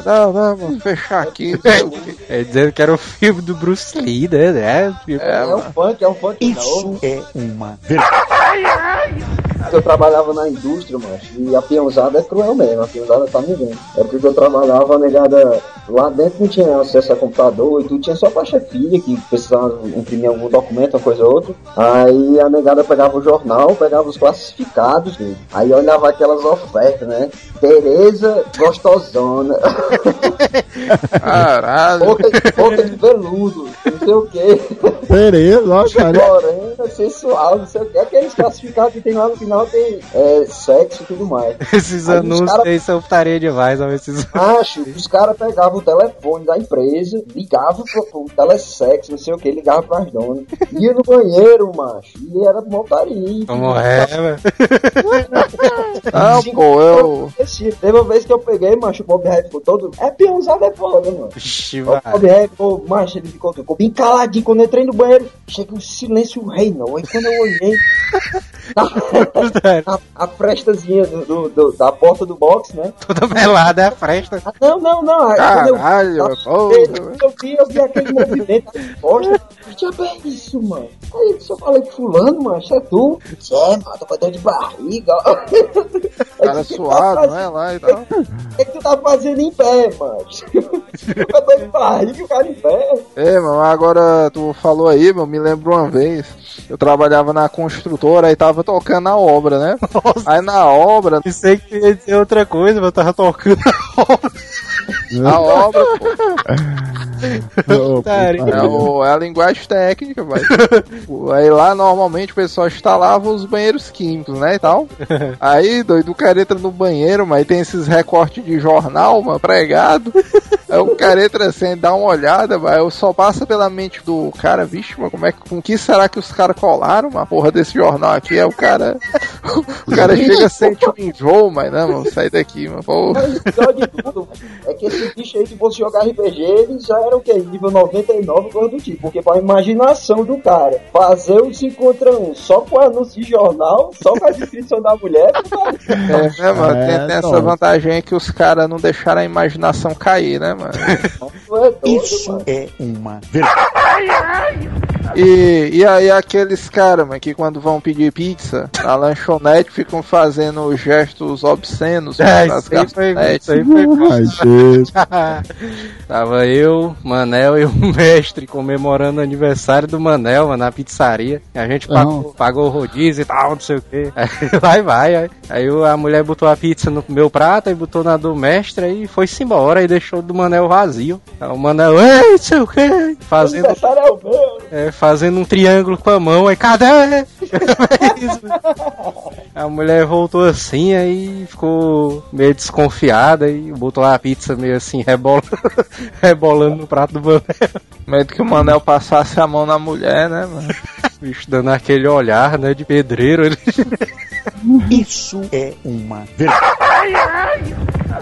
Não, não, mano, fechar aqui, não sei o quê. É dizendo que era o filme do Bruce Lee, né? Tipo, É, É um mano. funk, é um funk Isso é uma verdade. Eu trabalhava na indústria, mano, e a peãozada é cruel mesmo, a peãozada tá me vendo. É porque eu trabalhava, a negada, lá dentro não tinha acesso a computador e tudo, tinha só pra chefia que precisava imprimir algum documento, uma coisa ou outra. Aí a negada pegava o jornal, pegava os classificados, filho. aí olhava aquelas ofertas, né? Tereza gostosona, Caralho. boca, de veludo, não sei o que. Beleza, ó, cara. Morena, sensual, não sei o que. Aqueles classificados que tem lá no final tem é, sexo e tudo mais. Esses Aí os anúncios cara- aí são putaria demais, ó, esses Acho, os caras pegavam o telefone da empresa, ligavam pro, pro telesexo, não sei o que, ligavam pras donas. Ia no banheiro, macho, e era montaria. Como é, velho? Não, pô, eu. Teve uma vez que eu peguei, macho, o Bob Rap ficou todo. É peãozado, é foda, mano. Ixi, O. Bob Rap, pô, macho, ele ficou, ficou bem caladinho. Quando eu entrei no banheiro, chega um silêncio reinou. Aí quando eu olhei, a, a, a frestazinha do, do- do- da porta do box, né? Toda melada é a fresta. Ah, Não, não, não. Eu- Caralho, eu, pô. eu vi, eu vi aquele movimento de costa. Que diabo é isso, mano? Aí eu só falei pro fulano, mano, isso é tu? Isso é, mano, tô com dor de barriga. Cara tá suado, né? Lá e tal. O que, que tu tá fazendo em pé, mano? Tô com dor de barriga, o cara em pé. É, mano, agora tu falou aí, mano, me lembro uma vez. Eu trabalhava na construtora e tava tocando a obra, né? Aí na obra, Pensei que ia dizer outra coisa, mas eu tava tocando a obra, pô, Ô, Putaria. Puta é, o- é a linguagem técnica, vai. Aí lá normalmente o pessoal instalava os banheiros químicos, né, e tal. Aí, doido, o cara entra no banheiro, mas tem esses recortes de jornal, mano, pregado. Aí o cara entra assim, dá uma olhada, mas eu só passa pela mente do cara, vixe, mas como é que, com que será que os caras colaram uma porra desse jornal aqui? Aí o cara, o cara chega, sente um enjoo, mas não, mano, sai daqui, mano, o pior de tudo é que esse bicho aí, se fosse jogar RPG, ele já era o quê? Nível 99, coisa do tipo. Porque pra imaginação do cara, fazer os 5 contra 1 só com anúncio de jornal, só com a descrição da mulher. É, né, mano? Tem, É, tem essa nossa. vantagem aí que os caras não deixaram a imaginação cair, né, mano? É Isso mano. é uma verdade. E, e aí aqueles caras, mano, que quando vão pedir pizza, na lanchonete ficam fazendo gestos obscenos É, nas isso aí foi, garçonetes. isso aí foi Ai, Jesus. Tava eu, Manel e o mestre comemorando o aniversário do Manel, mano, na pizzaria. A gente pagou, pagou o rodízio e tal, não sei o que. Aí vai, vai. Aí, aí o- a mulher botou a pizza no meu prato e botou na do mestre e foi-se embora e deixou o do Manel vazio. Aí o Manel, ei, não sei o que, fazendo, Aniversário é o meu. É, fazendo um triângulo com a mão. Aí, cadê? A mulher voltou assim, aí ficou meio desconfiada e botou lá a pizza meio assim, rebola, rebolando no prato do Manel. Medo que o Manel passasse a mão na mulher, né, mano? O bicho dando aquele olhar, né, de pedreiro. Ele... Isso é uma verdade.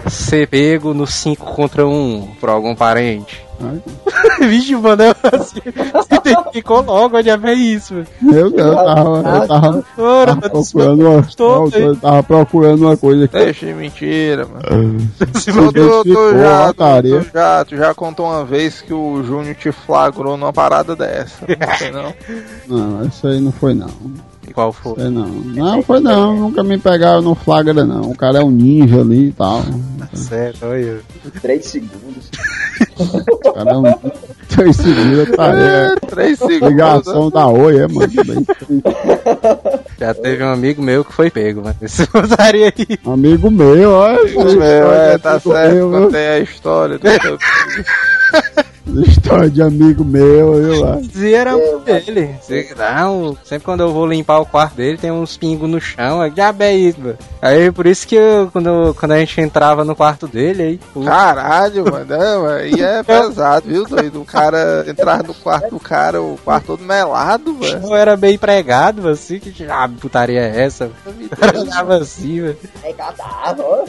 Ser pego no 5 contra 1 um, por algum parente? Vixe, mano, assim, você ficou logo onde é isso, mano. Eu, eu tava, eu tava, Ora, tava procurando uma, eu tava procurando uma coisa aqui. Deixa de mentira, mano. Se Tu, tu, tu, identificou, já, tu, tu já, tu já contou uma vez que o Júnior te flagrou numa parada dessa. Não sei não. Não, isso aí não foi não. Qual foi? Aí não. Não foi não, nunca me pegaram no flagra não. O cara é um ninja ali e tal. Certo, olha. 3 segundos. O cara é um ninja. Três segundos, tá é. Três segundos. Ligação da Oi, é, mano. Já teve um amigo meu que foi pego, mano. Esse putaria aí. amigo meu, olha. Meu, é, tá amigo certo, meu, contei a história. do História de amigo meu, viu lá. Dizia era um dele. Sei Não, sempre quando eu vou limpar o quarto dele, tem uns pingos no chão. É diabo é isso, mano. Aí por isso que eu, quando, eu- quando a gente entrava no quarto dele, aí. o- Caralho, mano. Não, aí é pesado, viu, doido? O cara entrar no quarto do cara, o quarto todo melado, mano. Eu era bem pregado, assim, que ah, putaria é essa? Cara olhava assim, velho. Catava, ó.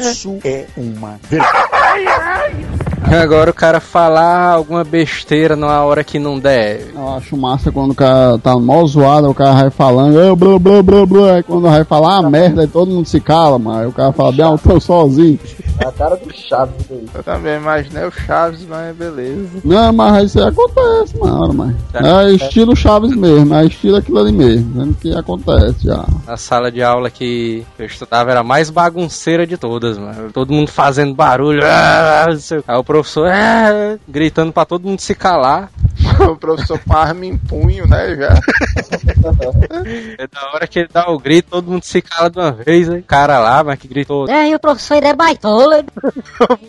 Isso é uma vergonha. Agora o cara falar alguma besteira numa hora que não deve. Eu acho massa quando o cara tá mó zoado, o cara vai falando, "Ah, blá blá blá blá. Aí quando vai falar merda, aí todo mundo se cala, mano. Aí o cara fala, eu tô sozinho. É a cara do Chaves isso aí. Eu também imaginei o Chaves, mas beleza. Não, mas isso aí acontece, mano, mas. É estilo Chaves mesmo, é estilo aquilo ali mesmo. Vendo que acontece já. A sala de aula que eu estudava era a mais bagunceira de todas, mano. Todo mundo fazendo barulho. ah. Aí o professor ah, gritando pra todo mundo se calar. O professor com a arma em punho, né, já. É da hora que ele dá o grito, todo mundo se cala de uma vez. Aí. O cara lá, mas que gritou. É, e o professor ele é baitola.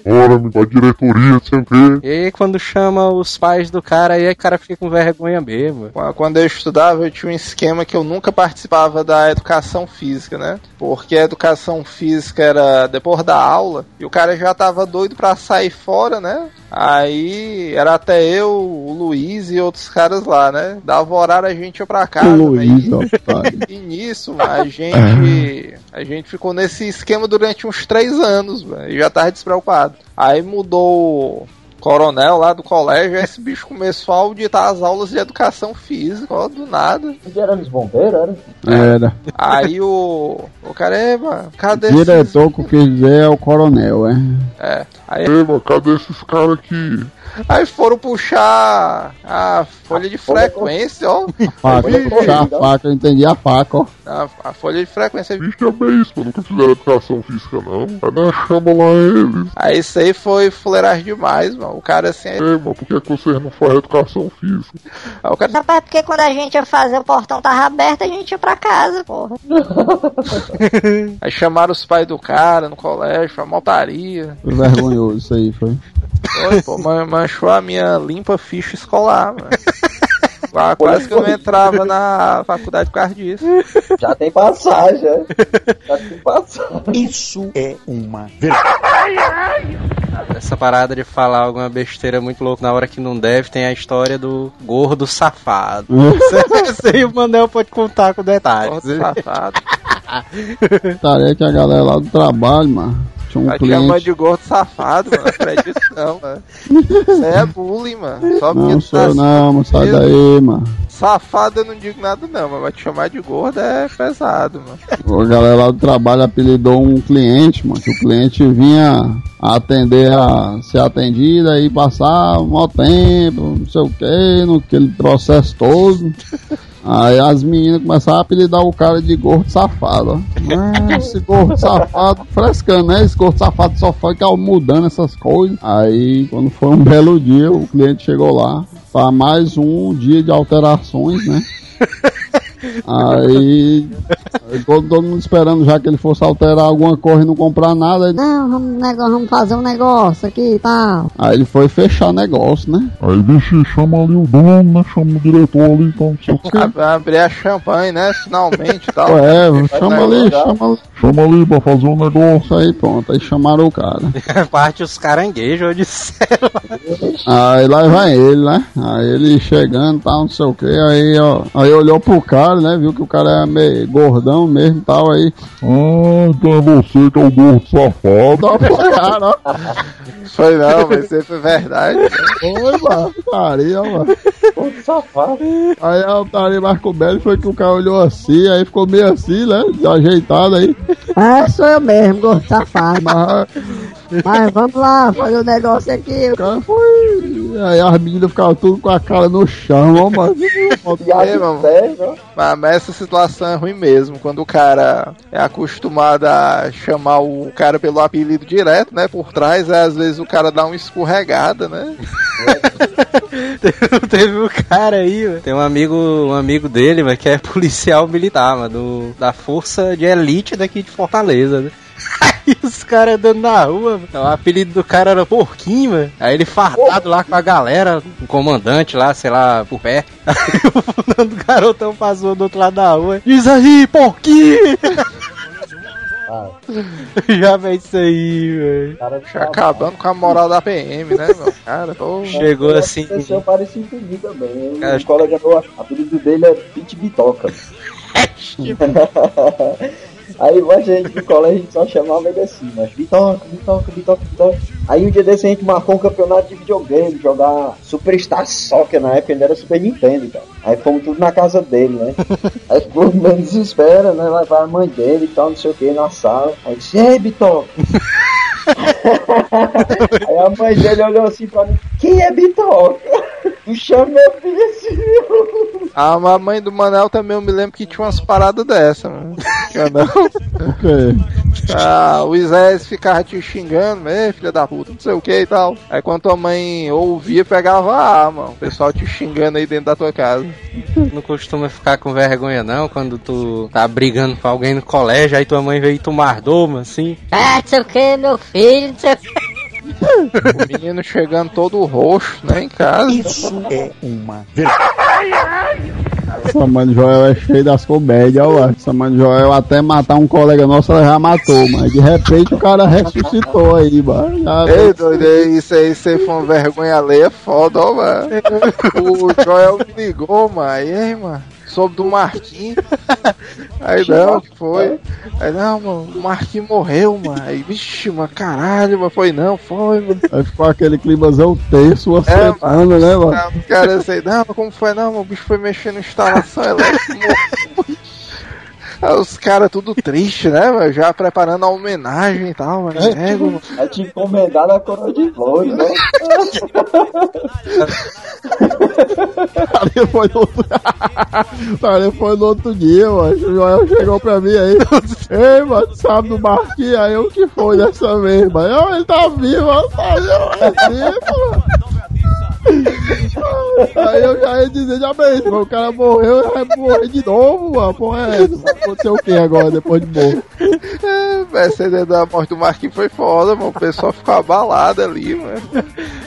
Bora, me pra diretoria, quê. E aí quando chama os pais do cara, aí o cara fica com vergonha mesmo. Quando eu estudava, eu tinha um esquema que eu nunca participava da educação física, né? Porque a educação física era depois da aula e o cara já tava doido pra sair fora, né? Aí era até eu, o Luiz e outros caras lá, né? Dava horário a gente ia pra casa. né? Luiz, E- pai. E nisso, a gente, a gente ficou nesse esquema durante uns três anos, e já tava despreocupado. Aí mudou o coronel lá do colégio, aí esse bicho começou a auditar as aulas de educação física, ó, do nada. Ele era nos bombeiros, era? Era. Aí o, o cara, é, mano, cadê esses... Diretor que eu quis dizer é o coronel, é. É, aí, Ei, mano, cadê esses caras aqui? Aí foram puxar a folha de frequência, ó, Faca, puxar a faca, eu entendi a faca, ó. a, a folha de frequência. Bicho, é bem isso, mano. Nunca fizeram educação física, não. Aí nós chama lá eles. Aí isso aí foi fuleiragem demais, mano. O cara assim, Ei, mano, por que que vocês não fazem educação física? aí o cara Rapaz, porque quando a gente ia fazer o portão tava aberto, a gente ia pra casa, porra. Aí chamaram os pais do cara no colégio, foi uma maltaria. Foi vergonhoso isso aí, foi. Foi, pô, man- manchou a minha limpa ficha escolar, mano. Qua- Quase que eu não entrava na faculdade por causa disso. Já tem passagem, é? Já tem passagem. Isso é uma vergonha. Essa parada de falar alguma besteira muito louca na hora que não deve, tem a história do gordo safado. Isso aí o Manel pode contar com detalhes. Porra, safado. Tarefa que a galera lá do trabalho, mano. Tinha um Vai te chamar cliente. de gordo safado, mano. Acredito não, mano. Isso é bullying, mano. Só Não sou tá não, mas sai daí, mano. Safado eu não digo nada não, mas vai te chamar de gordo é pesado, mano. A galera lá do trabalho apelidou um cliente, mano. Que o cliente vinha atender a ser atendido aí passar um maior tempo, não sei o que, naquele processo todo. Aí as meninas começaram a apelidar o cara de gordo safado, ó. Ah, esse gordo safado, frescando, né? Esse gordo safado só foi que mudando essas coisas. Aí, quando foi um belo dia, o cliente chegou lá para mais um dia de alterações, né? Aí, todo, todo mundo esperando já que ele fosse alterar alguma coisa e não comprar nada. Aí, Não, vamos, nego- vamos fazer um negócio aqui e tal. aí ele foi fechar negócio, né? Aí, bicho, chama ali o dono, né? Chama o diretor ali, então, não sei o quê. Ab- Abrir a champanhe, né? Finalmente e tal. É, chama ali, chama ali. Chama ali pra fazer um negócio. Aí, pronto. Aí chamaram o cara. Parte os caranguejos, eu disse. Aí lá vai ele, né? Aí ele chegando, tal, não sei o que. Aí, ó, aí olhou pro cara cara, né? Viu que o cara é meio gordão mesmo e tal, aí. Ah, então é você que é o gordo safado. Dá pra cara, ó. Foi não, mas sempre é verdade. Oi, mano. Putaria, mano. Safado. Ah, sou eu mesmo, gordo safado. Mas Mas vamos lá, fazer um negócio aqui. o cara foi. Aí as meninas ficavam tudo com a cara no chão, ó, mano. É, mano. Mas, mas essa situação é ruim mesmo, quando o cara é acostumado a chamar o cara pelo apelido direto, né? Por trás, aí, às vezes o cara dá uma escorregada, né? Teve um cara aí, mano. Tem um amigo, um amigo dele, mano, que é policial militar, mano, do- da força de elite daqui de Fortaleza, né? Aí os caras andando na rua, mano. o apelido do cara era Porquinho, mano. Aí ele fartado lá com a galera, o comandante lá, sei lá, por pé. Aí o fulano do garotão passou do outro lado da rua. Diz aí, Porquinho! Já fez isso aí, velho. Cara, Já acabando com a moral da PM, né, meu? Cara, pô. Chegou assim. Aconteceu parecido comigo também. Cara, O colega meu, o apelido dele é Pit Bitoca. Aí a gente do colégio só chamava ele assim, mas Bitoca, Bitoca, Bitoca, Bitoca. Aí um dia desse a gente marcou um campeonato de videogame, jogar Superstar Soccer na época, ainda era Super Nintendo, cara. Aí fomos tudo na casa dele, né? Aí ficou meio desespero, né? Lá vai a mãe dele e tal, não sei o que, na sala. Aí disse, ei, Bitoca! Aí a mãe dele olhou assim pra mim, quem é Bitoca? Tu chama meu filho assim, A mamãe do Manel também eu me lembro que tinha umas paradas dessa, mano. Não? Ah, o Isés ficava te xingando, é filha da puta, não sei o que e tal. Aí quando tua mãe ouvia, pegava a arma, o pessoal te xingando aí dentro da tua casa. Não costuma ficar com vergonha, não, quando tu tá brigando com alguém no colégio, aí tua mãe veio tomar doma, assim. Ah, não sei o que, meu filho, não sei o que. O menino chegando todo roxo, né, em casa. Isso é uma vergonha. Essa mãe do Joel é cheia das comédias, ó. Essa mãe do Joel até matar um colega nosso, ela já matou, mas de repente o cara ressuscitou aí, mano. Já- Ei, doido, isso aí, se for uma vergonha alheia, é foda, ó, mano. O Joel me ligou, mano. E aí, mano? Soube do Marquinhos. Aí não, que foi? Aí não, mano, o Marquinhos morreu, mano. Aí, vixe, mano, caralho, mas foi não, foi, mano. Aí ficou aquele climazão tenso uma É, semana, né, mano? Os caras assim, não, mas como foi não, mano? o bicho foi mexendo na instalação elétrica. morreu. Aí os caras tudo triste, né? Já preparando a homenagem e tal, mano. É, mano. Aí tinha encomendado a coroa de flores, né? Aí foi no outro... Aí foi no outro dia, mano. O Joel chegou pra mim aí. Ei, mano, sabe do Marquinhos? Aí eu que foi dessa vez, mano. Ele tá vivo, falei, é vivo, mano. Aí eu já ia dizer, já bem, o cara morreu e vai morrer de novo, mano. Porra, é essa? Vai acontecer o que agora, depois de morrer? É, essa ideia da morte do Marquinhos foi foda, mano. O pessoal ficou abalado ali, mano.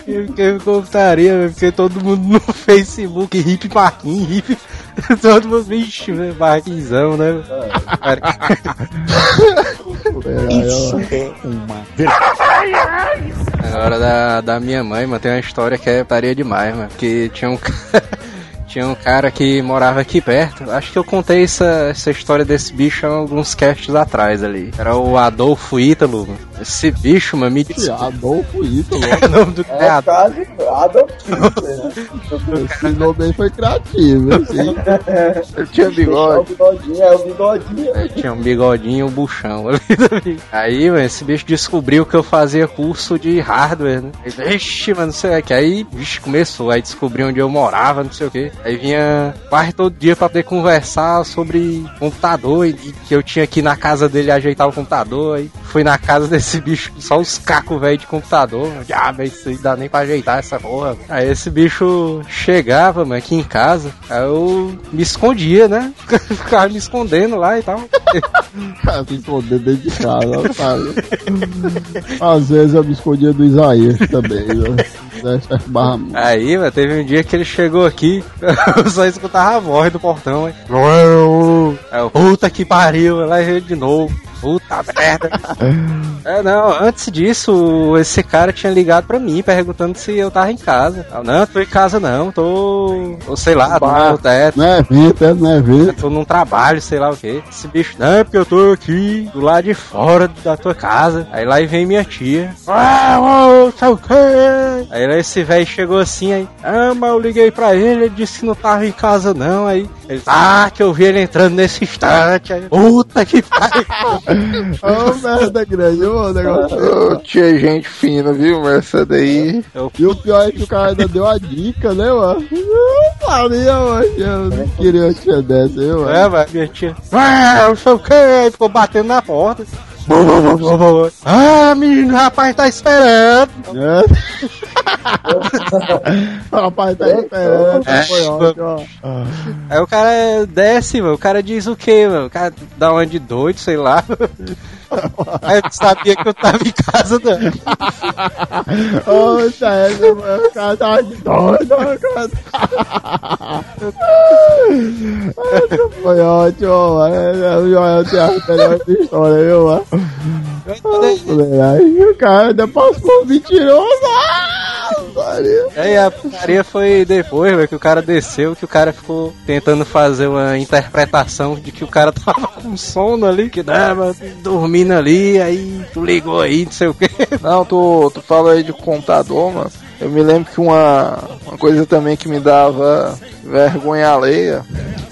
Eu fiquei velho, porque todo mundo no Facebook, hip Marquinhos, hip. Todo mundo, vixe, né, Marquinzão, né? Isso é uma vergonha. Agora da, da minha mãe, mano, tem uma história que é putaria demais, mano. Porque tinha um cara. Tinha um cara que morava aqui perto. Acho que eu contei essa, essa história desse bicho há alguns casts atrás ali. Era o Adolfo Ítalo. Esse bicho, mano, me disse. Adolfo Ítalo. o nome do É cara. quase Adolf Hitler, né? Esse nome aí foi criativo, assim. Ele tinha É o bigode. bigodinho, é o bigodinho. Aí Tinha um bigodinho e um buchão ali. Aí, mano, esse bicho descobriu que eu fazia curso de hardware, né? Vixe, mano, não sei o que. Aí, vixe, começou. Aí descobriu onde eu morava, não sei o que. Aí vinha quase todo dia pra poder conversar sobre computador e e que eu tinha que ir na casa dele ajeitar o computador. Aí fui na casa desse bicho, só os cacos velho de computador. Ah, mas isso aí dá nem pra ajeitar essa porra. Aí esse bicho chegava, mano, aqui em casa. Aí eu me escondia, né? Ficava me escondendo lá e tal. Cara, se esconder dentro de casa, sabe? Às vezes eu me escondia do Isaías também, né? Aí, mano, teve um dia que ele chegou aqui, eu só escutava a voz do portão, hein? Aí eu, puta que pariu, lá ele de novo. Puta merda. é, não, antes disso, esse cara tinha ligado pra mim perguntando se eu tava em casa. Eu, não, tô em casa não, tô. Ou sei lá, tô no teto. Não é vida, não é vida. Tô num trabalho, sei lá o que. Esse bicho, não, é porque eu tô aqui do lado de fora da tua casa. Aí lá vem minha tia. Ah, ô, sei o quê? Aí lá esse velho chegou assim, aí. Ah, mas eu liguei pra ele, ele disse que não tava em casa não. Aí ele, ah, que eu vi ele entrando nesse instante. Aí, puta que pariu. Ô, merda grande, ô, negócio. Ô, tia gente fina, viu? Mas essa daí. E o pior é que o cara ainda deu a dica, né, mano? Não faria, mano. Eu não queria uma tia dessa, viu, mano? É, mas minha tia. Ah, não sei o que, aí ficou batendo na porta. Ah, menino, rapaz tá esperando. O rapaz tá esperando. É. Foi ótimo, ó. Aí o cara desce, mano. O cara diz o quê, mano? O cara dá uma de doido, sei lá. Aí eu sabia que eu tava em casa, não. Ô, sério, mano. O cara tá doido, o cara Foi ótimo, mano. O Joel tem a melhor história, viu, mano? Aí o cara ainda passou mentiroso. Ah, Maria. Aí a putaria foi depois, velho, que o cara desceu, que o cara ficou tentando fazer uma interpretação de que o cara tava com sono ali, que dava dormindo ali, aí tu ligou aí, não sei o que. Não, tu, tu fala aí de computador, mano. Eu me lembro que uma, uma coisa também que me dava vergonha alheia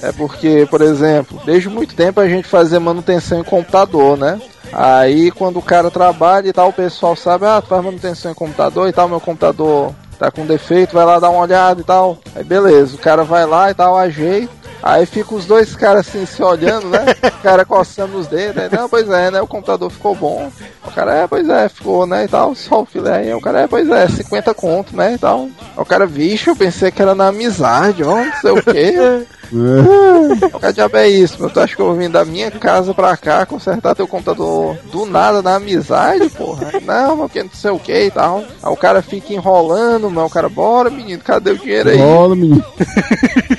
é porque, por exemplo, desde muito tempo a gente fazia manutenção em computador, né? Aí quando o cara trabalha e tal, o pessoal sabe, ah, tu faz manutenção em computador e tal, meu computador tá com defeito, vai lá dar uma olhada e tal. Aí beleza, o cara vai lá e tal, ajeita. Aí fica os dois caras assim se olhando, né? O cara coçando os dedos, né? Não, pois é, né? O computador ficou bom. O cara, é, pois é, ficou, né? E tal, só o filé. Aí o cara, é, pois é, 50 conto, né? E tal. O cara, vixe, eu pensei que era na amizade, ó, não sei o quê. O que diabo é isso, meu? Tu acha que eu vim da minha casa pra cá consertar teu computador do nada na amizade, porra? Não, mas que não sei o que e tal. Aí o cara fica enrolando, mas o cara, bora, menino, cadê o dinheiro aí? Bola, menino.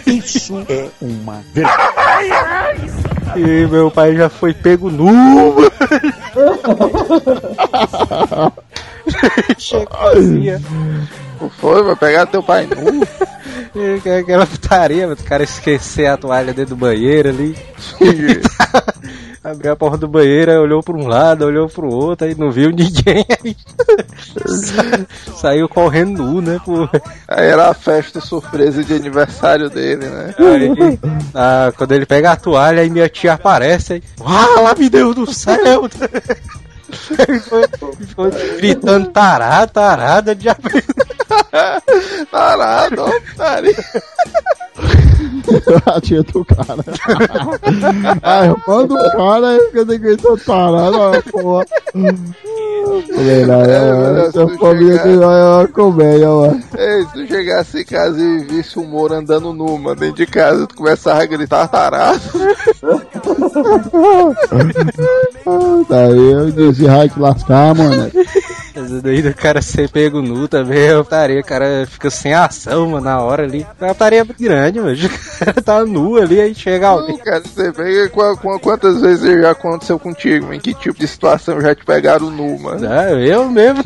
Isso é uma verdade. E meu pai já foi pego nu. Chegou assim. Foi, vai pegar teu pai nu? Que- Aquela putaria, mas o cara esquecer a toalha dentro do banheiro ali. Abriu a porta do banheiro, olhou pra um lado, olhou pro outro, aí não viu ninguém. Aí sa- saiu correndo nu, né? Pô. Aí era a festa surpresa de aniversário dele, né? Aí, ah, quando ele pega a toalha, aí minha tia aparece, aí, ah, meu Deus do céu! Foi gritando tarada, tarada, de Tarado, ó, putaria. a tia do cara. Aí, manda o cara aí fica gritando parado, ó, porra. Falei, não, é, essa família chegar- que vai é uma comédia, mano. Ei, se tu chegasse em casa e visse o Moro andando nu, mano, dentro de casa, tu começava a gritar tarado. Daí eu disse, vai te lascar, mano. Daí do cara ser pego nu também é putaria, o cara fica sem ação, mano, na hora ali. É uma putaria muito grande, mano. O cara tá nu ali, aí chega alguém. Cara, você pega qua- qua- quantas vezes já aconteceu contigo, em que tipo de situação já te pegaram nu, mano? Ah, eu mesmo.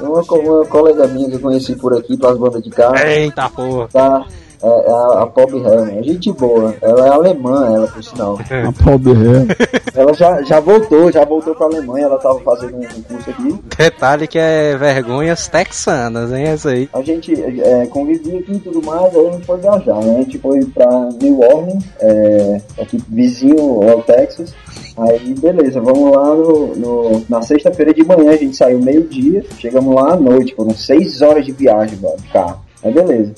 Uma, uma colega minha que eu conheci por aqui, pelas bandas de carro, Eita porra. tá? É, é a, a Pob Helm, gente boa. Ela é alemã, ela, por sinal. A pobre ré. Ela já, já voltou, já voltou pra Alemanha, ela tava fazendo um, um curso aqui. Detalhe que é vergonhas texanas, hein, essa aí. A gente é, convivia aqui e tudo mais, aí a gente foi viajar, né? A gente foi pra New Orleans, é, aqui vizinho ao Texas. Aí, beleza, vamos lá no, no- na sexta-feira de manhã, a gente saiu meio-dia, chegamos lá à noite, foram seis horas de viagem, mano, de carro. Aí, beleza.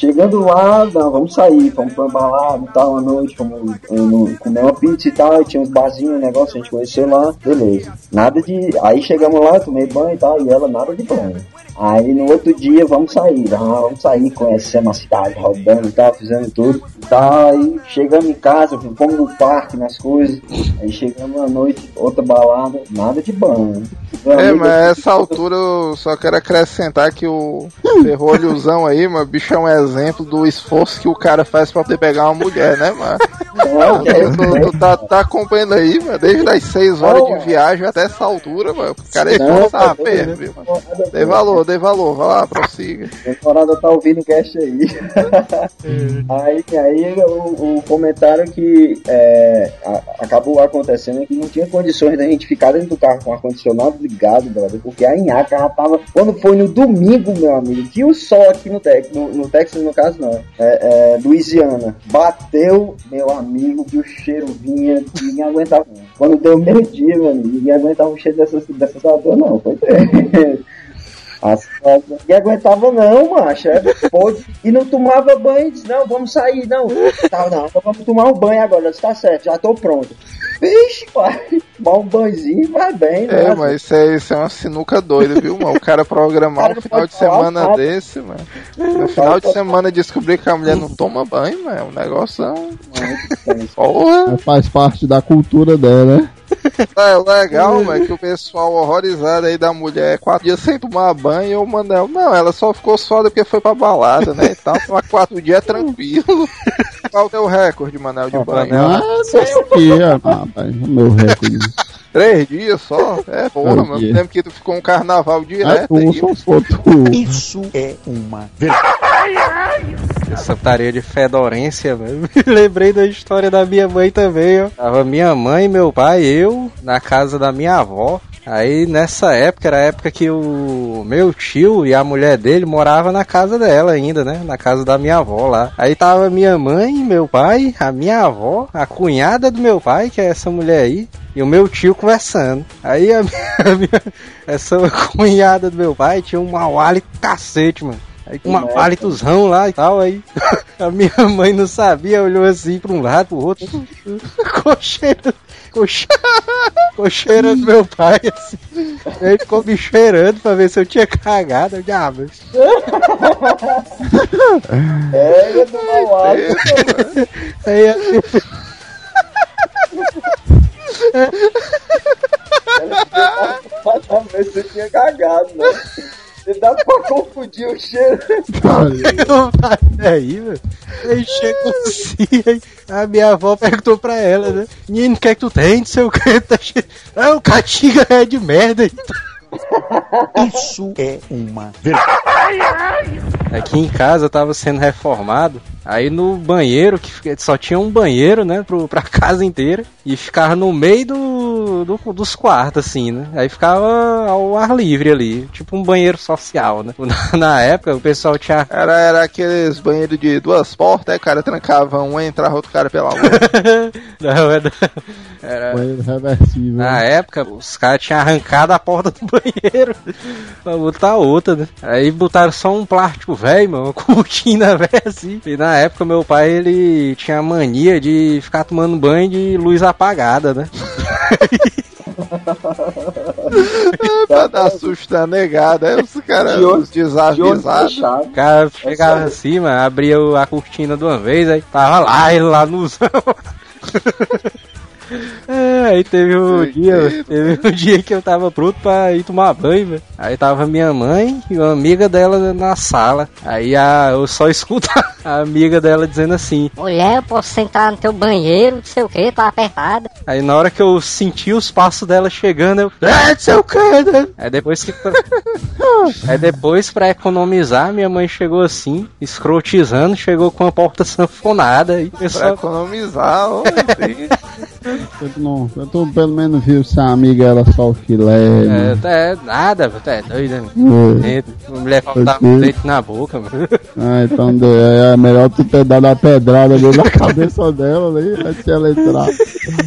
Chegando lá, não, vamos sair, fomos pra balada e tal, à noite, eh, no- comer uma pizza e tal, tinha uns barzinhos, um negócio, a gente conheceu lá, beleza. Nada de. Aí chegamos lá, tomei banho e tal, e ela nada de banho. Aí no outro dia vamos sair, ah, vamos sair, conhecemos a cidade, rodando e tal, fizemos tudo. Tá, aí chegamos em casa, fomos no parque, nas coisas. Aí chegamos à noite, outra balada, nada de banho. Meu É, mas essa altura eu só quero acrescentar que o ferrolhozão aí, mano, bicho é um exemplo do esforço que o cara faz pra poder pegar uma mulher, né, mano? Não, tu, tu, tu tá, tá acompanhando aí, mano, desde as 6 horas de viagem até essa altura, mano. O cara é esforçado viu, mano? Dê valor, dê valor, vai lá, prossiga. A temporada tá ouvindo o cast aí. aí aí o, o comentário que é, a- acabou acontecendo é que não tinha condições da gente ficar dentro do carro com ar-condicionado ligado, brother, porque a Inhaca já tava. Quando foi no domingo, meu amigo, que o sol aqui no, Tex, no, no Texas, no caso, não, é, é, Louisiana, bateu, meu amigo, que o cheiro vinha, ninguém aguentava. Quando deu meio-dia, meu amigo, ninguém aguentava o cheiro dessa, dessa cidadã, não. Foi terrível. As fotos. Ninguém aguentava não, macho. É, pode. E não tomava banho. Disse, não, vamos sair, não. Tá, não, então vamos tomar um banho agora. Eu Disse, tá certo, já tô pronto. Vixe, pai. Tomar um banhozinho vai bem, né? É, mas isso é, isso é uma sinuca doida, viu, mano? O cara programar Cara, um final de falar semana nada. desse, mano. No final de semana descobrir que a mulher não toma banho, mano. É um negócio. Porra! Faz parte da cultura dela, né? É legal, velho, que o pessoal horrorizado aí da mulher quatro dias sem tomar banho e o Manel, não, ela só ficou sóliда porque foi pra balada, né? Então, tomar quatro dias é tranquilo. Qual o teu recorde, Manel, de banho? Ah, ó. Ah, rapaz, o meu recorde. Três dias só? É, porra, mano. Lembro que tu ficou um carnaval É direto tu, aí. só for tu. Isso é uma vergonha. Essa tarefa de fedorência, velho. Me lembrei da história da minha mãe também, ó. Tava minha mãe, meu pai, eu, na casa da minha avó. Aí nessa época, era a época que o meu tio e a mulher dele moravam na casa dela ainda, né? Na casa da minha avó lá. Aí tava minha mãe, meu pai, a minha avó, a cunhada do meu pai, que é essa mulher aí, e o meu tio conversando. Aí a minha, a minha- essa cunhada do meu pai tinha um mau hálito cacete, mano. Aí com uma palituzão lá e tal, aí a minha mãe não sabia, olhou assim pra um lado, pro outro, cocheira, cocheira, cocheira do meu pai, assim. Ele ficou me cheirando pra ver se eu tinha cagado, eu diabo. É, do mau hálito. Aí a minha- Pra ver se você tinha cagado, né? Você dá pra confundir o cheiro. aí, velho. Aí chegou assim, a minha avó perguntou pra ela, né? Menino, o que é que tu tem? Não sei o que, tá cheio. Ah, o catinga é de merda. Isso é uma vergonha. Aqui em casa eu tava sendo reformado. Aí no banheiro, que só tinha um banheiro, né, pro, pra casa inteira. E ficava no meio do, do- dos quartos, assim, né? Aí ficava ao ar livre ali. Tipo um banheiro social, né? Na, na época o pessoal tinha. Era, era aqueles banheiros de duas portas, aí o cara trancava um, entrava outro cara pela outra. Não, era. era Banheiro reversível. na época, os caras tinham arrancado a porta do banheiro pra botar outra, né? Aí botaram só um plástico velho, mano, uma cortina velha assim. E na época, meu pai, ele tinha a mania de ficar tomando banho de luz apagada, né? pra dar susto na negada, aí os caras desavisados. O cara chegava assim, mano, abria o- a cortina de uma vez, aí tava lá, ele lá no É, aí teve um dia, teve um dia que eu tava pronto pra ir tomar banho, velho. Aí tava minha mãe e uma amiga dela na sala. Aí a, eu só escuto a amiga dela dizendo assim. Mulher, eu posso entrar no teu banheiro, não sei o que, tá apertada. Aí na hora que eu senti os passos dela chegando, eu. É, não sei o que, né? Aí depois que. Aí depois, pra economizar, minha mãe chegou assim, escrotizando, chegou com a porta sanfonada e Pra pessoal. economizar, ó, Eu, não, eu tô pelo menos viu se a amiga era só o filé. É, né? tá- é nada, tá é doido, né? É. Mulher faltava um leite na boca, mano. Ah, então de- é melhor tu ter dado a pedrada ali na cabeça dela ali, antes de ela entrar.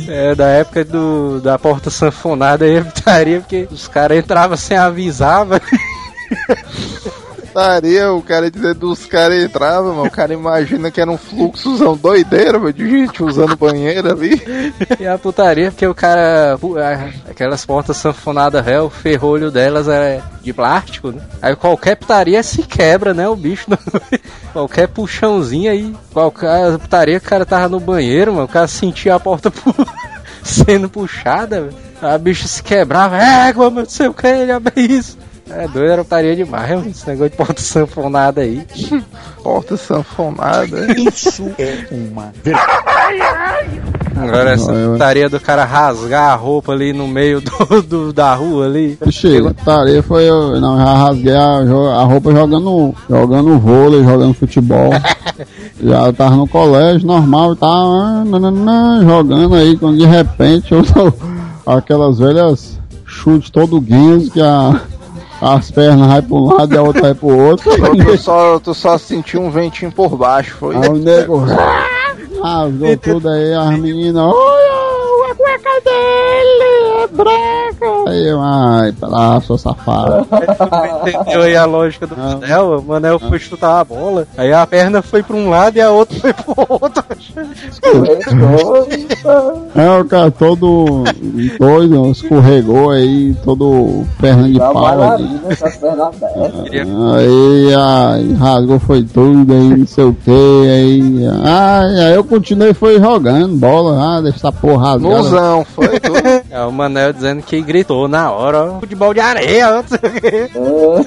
É, da época do, da porta sanfonada aí, putaria, porque os caras entravam sem avisar, velho. Daria o cara dizer dos caras entrava, mano. O cara imagina que era um fluxozão doideira, mano, de gente usando banheiro ali. E a putaria, porque o cara. Aquelas portas sanfonadas réu, o ferrolho delas é de plástico, né? Aí qualquer putaria se quebra, né? O bicho. não- qualquer puxãozinho aí. Qualquer putaria que o cara tava no banheiro, mano. O cara sentia a porta pu- sendo puxada, velho. A bicha se quebrava, égua, meu, não sei o que, ele abre isso. É doido, era putaria demais, mano, esse negócio de porta sanfonada aí. Porta sanfonada. Isso é uma. Agora essa Não, eu- putaria do cara rasgar a roupa ali no meio do, do- da rua ali. Chega, tarefa foi eu. Não, já rasguei a, a roupa jogando, jogando vôlei, jogando futebol. já tava no colégio normal e ah, nananã, jogando aí, quando de repente eu tô aquelas velhas chute todo guinso que a, as pernas vai pra um lado e a outra vai pro outro. tu, só, tu só sentiu um ventinho por baixo, foi? Aí o nego rasgou tudo aí, as meninas, olha, a cueca dele é branca. Aí eu, ai, pela sua safada. Entendeu aí a lógica do Manel? O Manel foi chutar a bola, aí a perna foi pra um lado e a outra foi pro outro. É, o cara todo doido, escorregou aí, todo perna de pau. essas pernas abertas. Aí, ai, rasgou foi tudo aí, não sei o que, aí, ai, aí eu continuei foi jogando bola, ah, deixa essa porra rasgada. Foi tudo. É o Manel dizendo que gritou na hora, ó, futebol de areia, quê.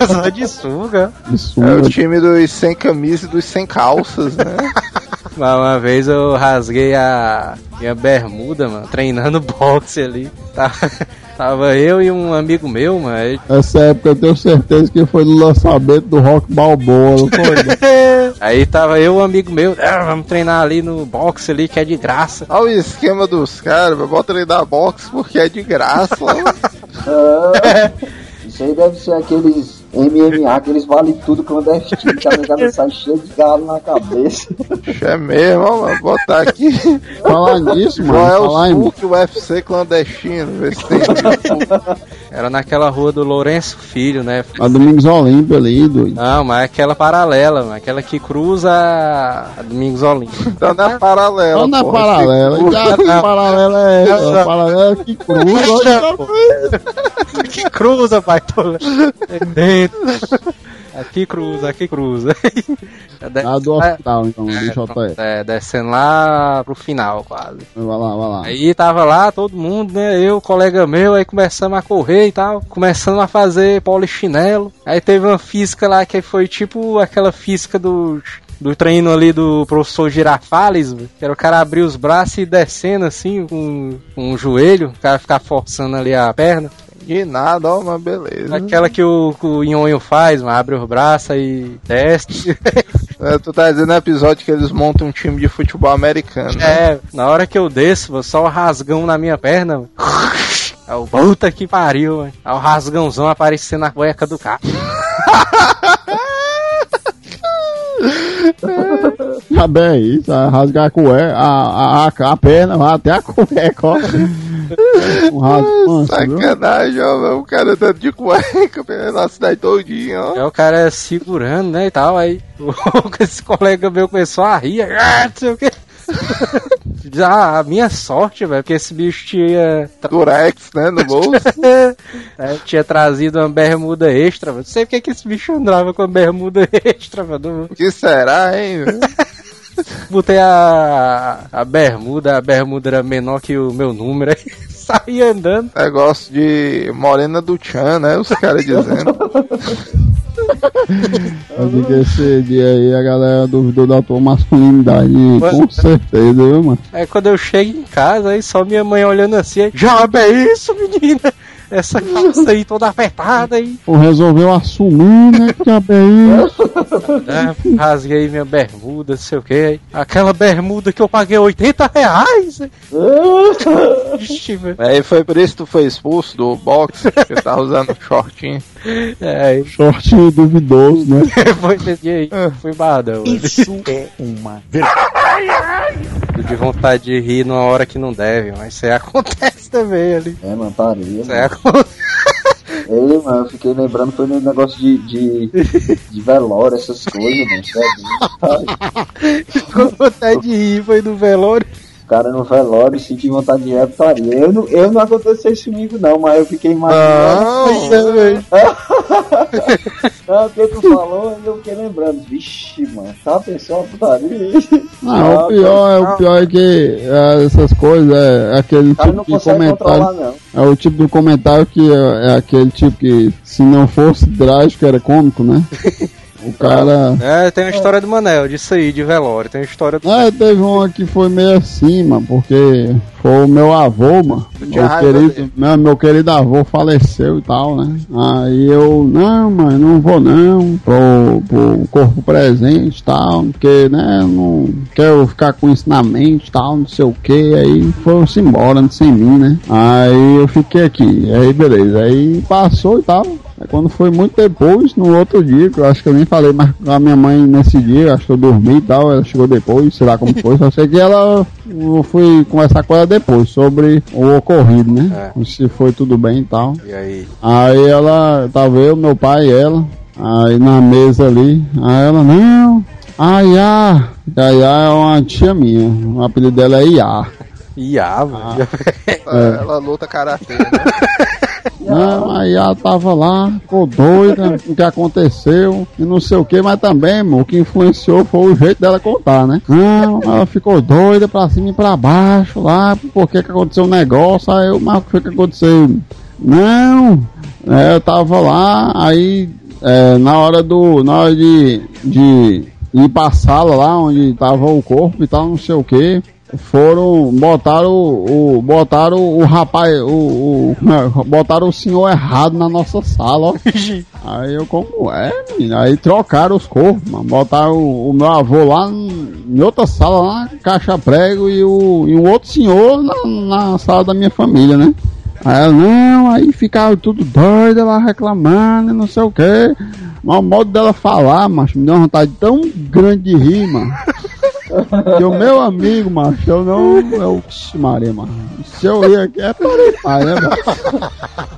Só de suga. Isso, É o time dos sem camisa e dos sem calças, né? Mas uma vez eu rasguei a minha bermuda, mano, treinando boxe ali. Tava, tava eu e um amigo meu, mano. Essa época eu tenho certeza que foi no lançamento do Rock Balboa, não foi? Aí tava eu e um amigo meu, "Ah, vamos treinar ali no boxe ali que é de graça. Olha o esquema dos caras, bota dar boxe porque é de graça. Ah, Isso aí deve ser aqueles MMA, aqueles vale tudo clandestino, que a negada sai cheia de galo na cabeça. é mesmo, mano, botar aqui. Falar nisso, mano, Qual é o SUC UFC clandestino? Vê se tem. Era naquela rua do Lourenço Filho, né? A Domingos Olímpio ali, doido. Não, mas é aquela paralela, mano, aquela que cruza a Domingos Olímpio. Tá na paralela. Só na porra, paralela, que- já que paralela é essa, a paralela que cruza, que cruza, pai. Tô dentro. Aqui cruza, aqui cruza. a do hospital, então, É, deixa eu pronto, é, descendo lá pro final, quase. Vai lá, vai lá. Aí tava lá todo mundo, né? Eu, colega meu, aí começamos a correr e tal, começando a fazer polichinelo. Aí teve uma física lá que foi tipo aquela física do do treino ali do professor Girafales, que era o cara abrir os braços e descendo assim com, com o joelho, o cara ficar forçando ali a perna. De nada, ó, mas beleza. Aquela que o, que o Nhonho faz, mano, abre os braços e desce. É, tu tá dizendo no episódio que eles montam um time de futebol americano. né? É, na hora que eu desço, só o rasgão na minha perna, mano. É o puta que pariu, mano. É o rasgãozão aparecendo na cueca do carro. Tá bem isso, a rasgar a cueca, a, a, a, a perna, vai até a cueca, ó. Um rasgo manso, viu? Sacanagem, ó, mano, o cara tá de cueca pela cidade todinha, ó. É o cara segurando, né, e tal, aí esse colega meu começou a rir, ah, não sei o que. Já a minha sorte, velho, porque esse bicho tinha. Durex, né, no bolso. É, tinha trazido uma bermuda extra, velho. Não sei porque que esse bicho andava com a bermuda extra, velho. O que será, hein? velho? Botei a, a bermuda, a bermuda era menor que o meu número, aí saí andando. Negócio de Morena do Chan, né? Os caras dizendo. Eu digo que esse dia aí a galera duvidou da tua masculinidade, com Mano. certeza, viu, mano? Aí quando eu chego em casa, aí só minha mãe olhando assim, aí, já é isso, menina? Essa calça aí toda apertada aí. Pô, resolveu assumir, né, que diabo é? É, rasguei minha bermuda, não sei o que. Aquela bermuda que eu paguei 80 reais. Ixi, velho. Aí foi por isso que tu foi expulso do boxe, que tava usando shortinho. É, Short duvidoso, né? foi aí. Fui badão. Isso é uma vergonha. Tô de vontade de rir numa hora que não deve, mas isso aí acontece também ali. É, mano, parei. Acontece. Ei, mano, eu fiquei lembrando, foi no negócio de, de, de velório, essas coisas, mano. É. Ficou com vontade de rir, foi no velório. O cara no velório, senti vontade de ir putaria. Eu não, eu não aconteceu isso comigo, não, mas eu fiquei imaginando. Não, Não, porque tu falou e eu fiquei lembrando. Vixe, mano, tá pensando uma putaria. Não, o pior é, o pior é que é, essas coisas é, aquele cara tipo não de comentário. não. É o tipo de comentário que é, é aquele tipo que se não fosse drástico era cômico, né? O cara. É, tem uma história do Manel, disso aí, de velório. Tem uma história do. É, teve uma que foi meio assim, mano, porque foi o meu avô, mano. Meu querido, meu, meu querido avô faleceu e tal, né? Aí eu, não, mano, não vou não, pro, pro corpo presente e tal, porque, né, não quero ficar com isso na mente e tal, não sei o que. Aí foram-se embora, sem mim, né? Aí eu fiquei aqui, aí beleza, aí passou e tal. Quando foi muito depois, no outro dia, que eu acho que eu nem falei mais com a minha mãe nesse dia, acho que eu dormi e tal, ela chegou depois, sei lá como foi, só sei que ela, eu fui conversar com ela depois sobre o ocorrido, né? Se foi tudo bem e tal. E aí? Aí ela, tava eu, meu pai e ela, aí na mesa ali, aí ela, não, a Iá, a Iá é uma tia minha, o apelido dela é Iá. Iá, mano. É. Ela luta karatê, né? Não, aí ela tava lá, ficou doida, o que aconteceu, e não sei o que, mas também, o que influenciou foi o jeito dela contar, né? Não, ela ficou doida pra cima e pra baixo lá, porque que aconteceu um negócio, aí eu, mas o que foi que aconteceu? Não, é, eu tava lá, aí é, na hora do. Na hora de, de ir pra sala lá onde tava o corpo e tal, não sei o que. Foram, botaram o, botaram o rapaz, o, o, botaram o senhor errado na nossa sala, ó. Aí eu, como é, menino? Aí trocaram os corpos, mano. Botaram o, o meu avô lá em outra sala, lá caixa prego, e o, e um outro senhor na, na sala da minha família, né? Aí ela, não, aí ficaram tudo doida lá reclamando e não sei o que. Mas o modo dela falar, macho, me deu uma vontade tão grande de rir, mano. Que o meu amigo, macho, eu não. Eu, Ixi, Maria, mano. Se eu ir aqui é para né?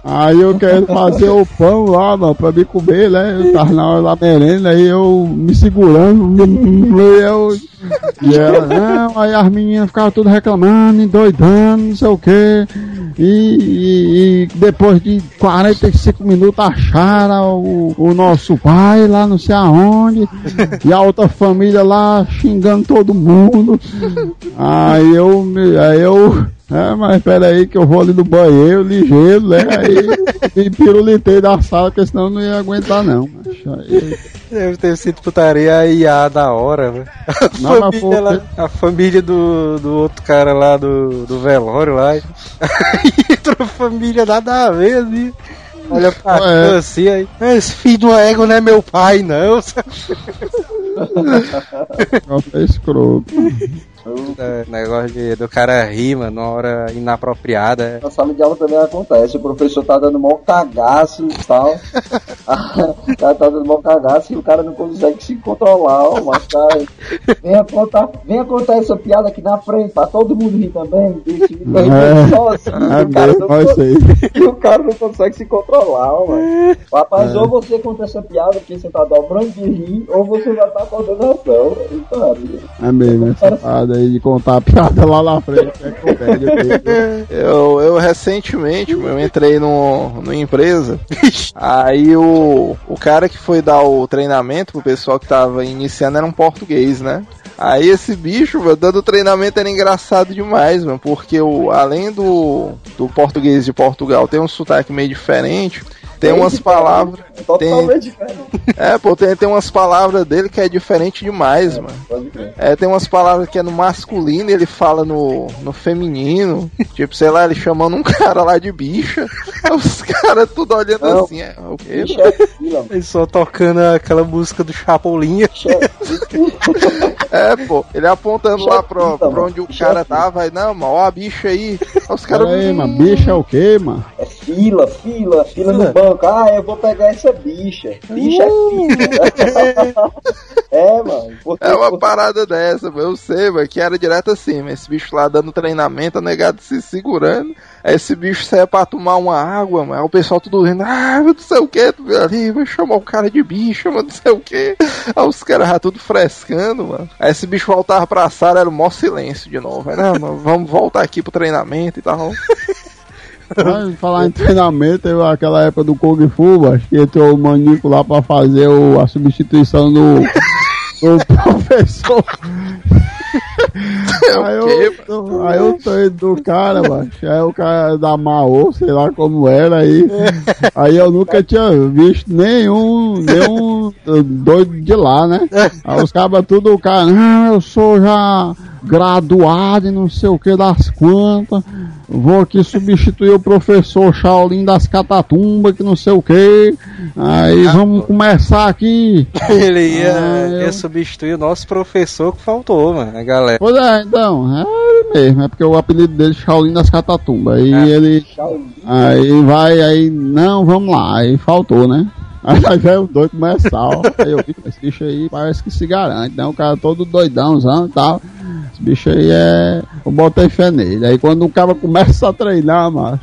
Aí eu quero fazer o pão lá, mano, pra me comer, né? Eu tava na hora da merenda, aí eu me segurando, e eu. E ela, não, aí as meninas ficavam tudo reclamando, endoidando, não sei o que. E, e- e depois de 45 minutos acharam o, o nosso pai lá não sei aonde. E a outra família lá xingando todo mundo. Aí eu, aí eu, é, mas peraí que eu vou ali no banheiro, ligeiro, né? Aí me pirulitei da sala, porque senão eu não ia aguentar não. Aí, Deve ter sido putaria a IA da hora, velho. A Não, família, foi- lá, a família do, do outro cara lá do, do velório lá. Aí entrou a família nada a ver, assim. Olha pra É. assim, aí. Esse filho do ego não é meu pai, não. é escroto. É, negócio de, do cara rir, mano, numa hora inapropriada. Na sala de aula também acontece, o professor tá dando mó cagaço e tal. o cara tá dando mó cagaço e o cara não consegue se controlar, ó, mas cara, venha contar, venha contar essa piada aqui na frente, pra todo mundo rir também. Deixa tá rindo sozinho, É o cara não o cara consegue se controlar, ó, mano. Rapaz, É. ou você conta essa piada porque você tá dobrando de rir, ou você vai estar coordenação. E, cara, É mesmo, essa parada de contar a piada lá na frente. É comédia mesmo. Eu, eu recentemente, eu entrei no, numa empresa, aí o, o cara que foi dar o treinamento pro pessoal que tava iniciando era um português, né? Aí esse bicho, mano, dando treinamento era engraçado demais, mano, porque o, além do, do português de Portugal tem um sotaque meio diferente, tem umas palavras. totalmente Tem, diferente. é, pô, tem, tem umas palavras dele que é diferente demais, mano. Pode crer. É, tem umas palavras que é no masculino e ele fala no, no feminino. Tipo, sei lá, ele chamando um cara lá de bicha. Os caras tudo olhando Não. assim. É, o quê? É fila. Ele só tocando aquela música do Chapolin. É, pô, ele apontando lá pra, Bicha, pra onde o bicha cara é tava. Aí, não, mano, ó a bicha aí. Aí Os caras. Mano, bicho é o quê, mano? É fila, fila, fila no banco. Ah, eu vou pegar essa bicha. Bicha é fila. é, mano. Porque, É uma porque- parada dessa. Eu sei, mano, que era direto assim, mas esse bicho lá dando treinamento, a negado se segurando. Aí esse bicho saia pra tomar uma água, mano. Aí o pessoal tudo rindo, ah, não sei o que, ali, vai chamar o cara de bicho, mano, não sei o que. Aí os caras já tudo frescando, mano. Aí esse bicho voltava pra sala, era o maior silêncio de novo. Aí, não, mano, vamos voltar aqui pro treinamento e tal. Mas falar em treinamento, eu, aquela época do Kung Fu, acho que entrou o Manico lá pra fazer o, a substituição do, do professor. aí, eu, aí eu tô indo do cara, macho. Aí o cara da Maô, sei lá como era aí. Aí eu nunca tinha visto nenhum, nenhum doido de lá, né? Aí os cabas tudo, o cara, não, eu sou já graduado e não sei o que das quantas. Vou aqui substituir o professor Shaolin das Catatumbas, que não sei o que. Aí vamos começar aqui. Ele ia, Ah, ia substituir o nosso professor que faltou, mano, a galera. Pois é, então, é ele mesmo, é porque o apelido dele é Shaolin das Catatumbas. Aí ele. Aí vai, aí, não, vamos lá, aí faltou, né? Aí veio o doido começar. Aí eu vi, esse bicho aí parece que se garante, né? O cara todo doidãozão e tal. Esse bicho aí é. Eu botei fé nele. Aí quando o cara começa a treinar, macho,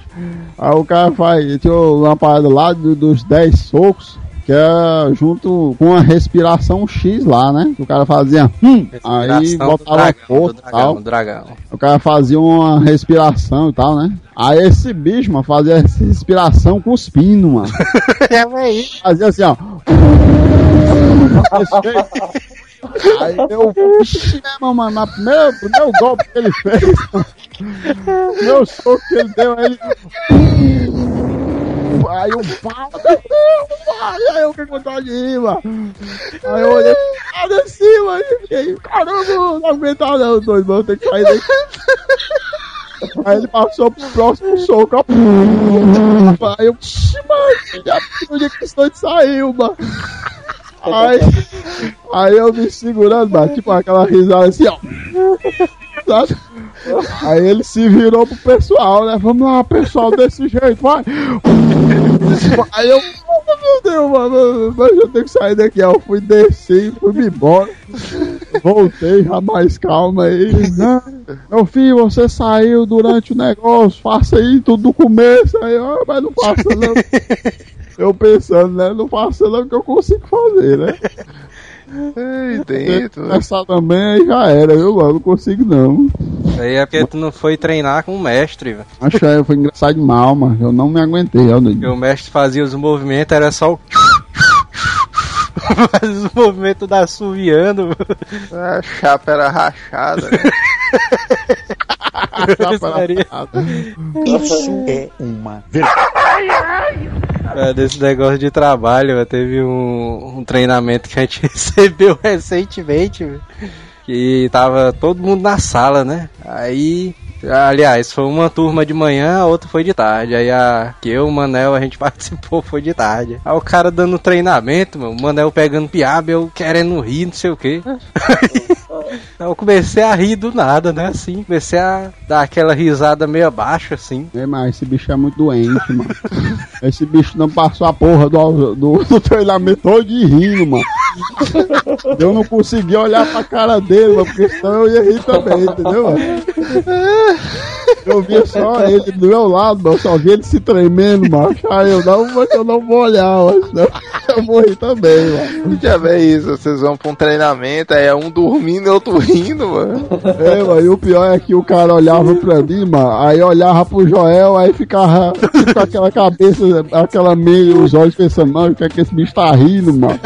aí o cara faz. Tinha uma parada lá do- dos 10 socos. Que é junto com a respiração X lá, né? Que o cara fazia. Hum, aí botava e tal. dragão. O cara fazia uma respiração e tal, né? Aí esse bicho, mano, fazia essa respiração cuspindo, mano. Fazia assim, ó. Aí eu, vixi, meu mano, na primeira, primeiro golpe que ele fez, meu soco que ele deu, aí ele. Aí eu mano, aí eu com dó de rir, mano. Aí eu olhei lá de cima e fiquei, caramba, não aguentava não, doido, mano, tem que sair daqui. Aí ele passou pro próximo soco, ó. Aí eu, "Ixi, mano, onde é que esse doido saiu, mano? Aí, aí eu me segurando, mano, tipo aquela risada assim, ó. Aí ele se virou pro pessoal, né? Vamos lá, pessoal, desse jeito, vai. Aí eu, meu Deus, mano, mas eu tenho que sair daqui. Aí eu fui descer, fui me embora. Voltei já mais calma aí. Não, meu filho, você saiu durante o negócio, faça aí tudo do começo. Aí, eu, mas não faça não. Eu pensando, né? Não faça não que eu consigo fazer, né? Ei, dentro. Essa também aí já era, viu, mano? Não consigo não. Isso aí é porque tu não foi treinar com o mestre, velho. Acho que foi engraçado de mal, mano. Eu não me aguentei, Porque doido. o mestre fazia os movimentos, era só o. Faz os movimentos da assoviando. A chapa era rachada. né? Seria- Isso é uma verdade. É, desse negócio de trabalho, velho, teve um, um treinamento que a gente recebeu recentemente, velho, que tava todo mundo na sala, né? Aí, aliás, foi uma turma de manhã, a outra foi de tarde. Aí a que eu, o Manel, a gente participou foi de tarde. Aí o cara dando treinamento, meu, o Manel pegando piaba, eu querendo rir, não sei o quê. Aí eu comecei a rir do nada, né? Assim, comecei a dar aquela risada meio abaixo, assim. É, mas esse bicho é muito doente, mano. Esse bicho não passou a porra do, do, do treinamento todo de rindo, mano. Eu não consegui olhar pra cara dele, mano, porque senão eu ia rir também, entendeu? Eu via só ele do meu lado, mano, eu só vi ele se tremendo, mano. Aí eu não, mas eu não vou olhar, senão eu vou rir também, mano. Já vê isso, vocês vão pra um treinamento, aí é um dormindo e outro rindo, mano. É, mano, e o pior é que o cara olhava pra mim, mano, aí olhava pro Joel, aí ficava com aquela cabeça, aquela meio, os olhos pensando, mano, o que é que esse bicho tá rindo, mano?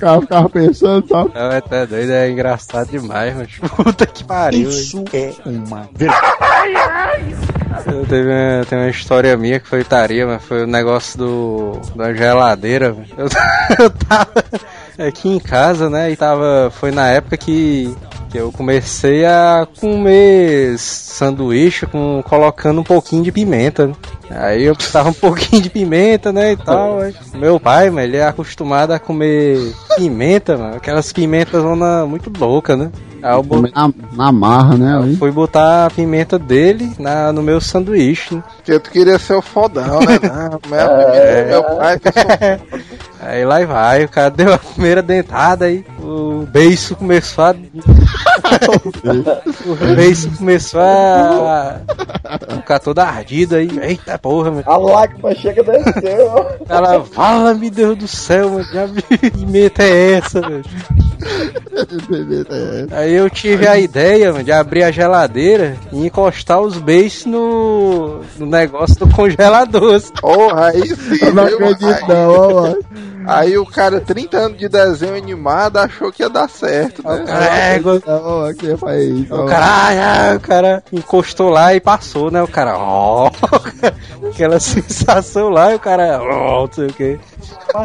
Cara ficava pensando, sabe? Não, é tá doido, é engraçado demais, mas puta que pariu. Isso é uma. Eu teve uma, tem uma história minha que foi taria, mas foi o negócio do da geladeira. velho. Eu, eu tava aqui em casa, né? E tava. Foi na época que, que eu comecei a comer sanduíche com colocando um pouquinho de pimenta. né? Aí eu precisava um pouquinho de pimenta, né? E tal. meu pai, mano, ele é acostumado a comer pimenta, mano. Aquelas pimentas muito louca, né? Aí eu Na, na marra, né? Ali. Fui botar a pimenta dele na, no meu sanduíche. né? Porque tu queria ser o fodão, né? Não, meu, É. meu pai que eu sou Aí lá vai, o cara deu a primeira dentada aí, o beiço começou a. o beiço começou a. ficar todo ardido aí. Eita porra, meu. A lágrima chega descer, ó. Ela, fala, meu Deus do céu, mano, que pimenta é essa, velho? Aí eu tive a ideia mano, de abrir a geladeira e encostar os beijos no, no negócio do congelador. Porra, aí sim. Eu não acredito não, ó, mano. Aí o cara, 30 anos de desenho animado, achou que ia dar certo, né? É, go- Não, aqui foi isso. o cara, ai, ai, o cara encostou lá e passou, né? O cara, ó, aquela sensação lá, e o cara, ó, não sei o que.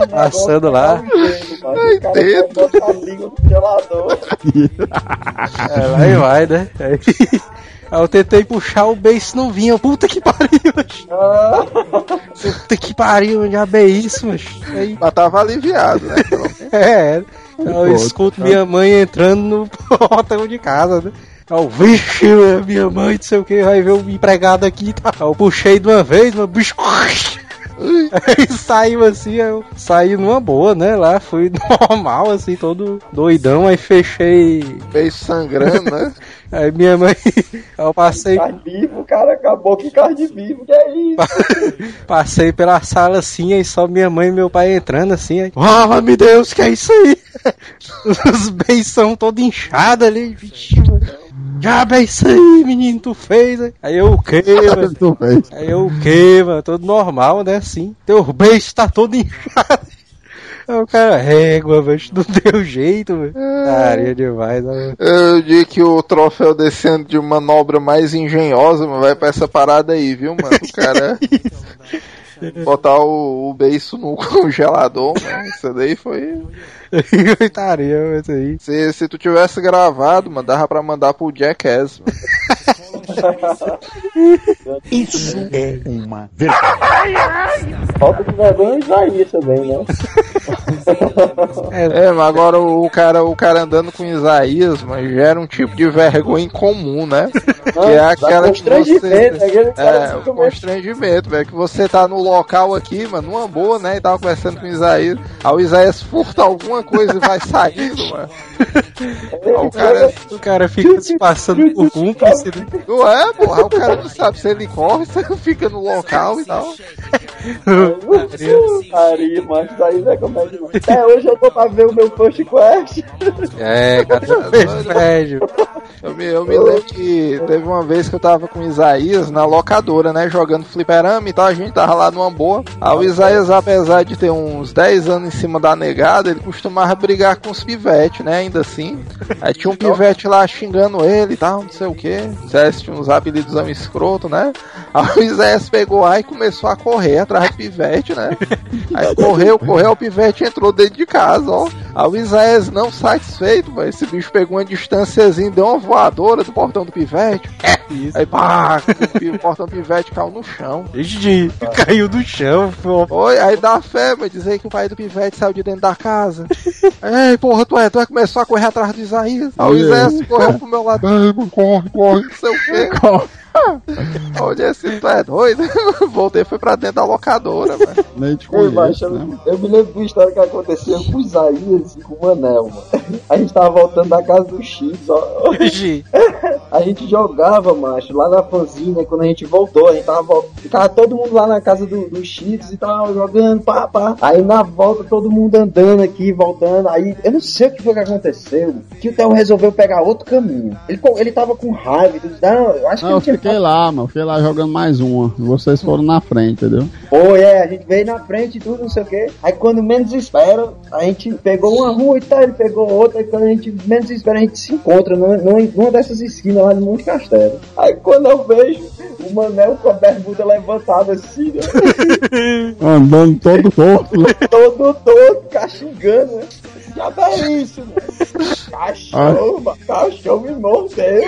Passando lá. O cara vai botar a língua no gelador. É, lá e vai, né? Aí, aí eu tentei puxar o beijo não vinha. Puta que pariu, macho. Puta que pariu, já é isso, macho. Aí, Mas tava aliviado, né? é, eu escuto minha mãe entrando no portão de casa, né? Aí Eu, vixe, minha mãe, não sei o que, vai ver o empregado aqui e tá. Aí Eu puxei de uma vez, meu bicho. Aí saiu assim, eu saí numa boa, né? Lá fui normal, assim, todo doidão, aí fechei. Beijo sangrando, né? Aí minha mãe. Eu passei. carne vivo, cara acabou com carne vivo, que é isso? Passei pela sala assim, aí só minha mãe e meu pai entrando assim, aí. Ah, meu Deus, que é isso aí? Os beição todo inchado ali. Vixe, mano. Já é isso aí, menino, tu fez, hein? Aí eu o quê, mano? Tu fez. Aí eu mano? Todo normal, né? Assim. Teu beijo tá todo inchado. O cara, régua, velho, não deu jeito, velho. Daria demais, né? Eu digo que o troféu desse ano de manobra mais engenhosa, mano, vai pra essa parada aí, viu, mano? O cara botar o, o beiço no congelador, mano. Isso daí foi. Gritaria, isso aí. Se, se tu tivesse gravado, mano, dava pra mandar pro Jackass, mano. Isso é uma vergonha. Falta de vergonha e Isaías também, né? É, mas agora o, cara, o cara andando com Isaías, mano, gera um tipo de vergonha incomum, né? Que é aquela que você. cara É, o constrangimento, velho. Que você tá no local aqui, mano, numa boa, né? E tava conversando com o Isaías. Aí o Isaías furta alguma coisa e vai saindo, mano. Aí o cara. O cara fica se passando por cúmplice, né? Não é, porra. O cara não sabe se ele corre, se ele fica no local e tal. Maria, mas isso aí não é comédia. Até hoje eu tô pra ver o meu Push Quest. É, cara, velho. Eu me, eu me lembro que teve uma vez que eu tava com o Isaías na locadora, né? Jogando fliperama e tal, a gente tava lá numa boa. Aí o Isaías, apesar de ter uns 10 anos em cima da negada, ele costumava brigar com os pivetes, né? Ainda assim. Aí tinha um pivete lá xingando ele e tal, não sei o que. Uns apelidos escroto, né? Aí o Isaías pegou lá e começou a correr atrás do pivete, né? Aí correu, correu, o pivete entrou dentro de casa, ó. Aí o Isaías não satisfeito, mas esse bicho pegou uma distânciazinha, deu uma voadora do portão do pivete. Isso. Aí pá, o portão pivete caiu no chão. Ixi, caiu do chão, pô. Oi, aí dá fé, mas dizer que o pai do pivete saiu de dentro da casa. Ei, porra, tu é, tu é, começou a correr atrás do Isaías. Aí o Isaías correu pro meu lado, Ei, corre, corre. não sei o quê. Olha assim, tu é doido? Voltei, foi pra dentro da locadora, velho. Nem te conheço, né? eu, eu me lembro de uma história que acontecia com o Isaías e com o Manel, mano. A gente tava voltando da casa do X, ó. A gente jogava, macho, lá na fanzina, quando a gente voltou, a gente tava Ficava todo mundo lá na casa do, do e tal, jogando, pá, pá. Aí na volta, todo mundo andando aqui, voltando. Aí eu não sei o que foi que aconteceu. Que o Theo resolveu pegar outro caminho. Ele, ele tava com raiva e tudo. Não, eu acho que Não, ele eu tinha fiquei lá, mano. Fiquei lá jogando mais uma. Vocês foram na frente, entendeu? Foi, é, a gente veio na frente e tudo, não sei o quê. Aí quando menos espera, a gente pegou uma rua e tal, ele pegou outra, e quando a gente menos espera, a gente se encontra numa, dessas esquinas lá de Monte Castelo. Aí quando eu vejo o Manel com a bermuda levantada assim, né? Andando todo torto, né? todo todo, cachingando, né? Já é isso, né? Cachorro, mano, cachorro me mordeu.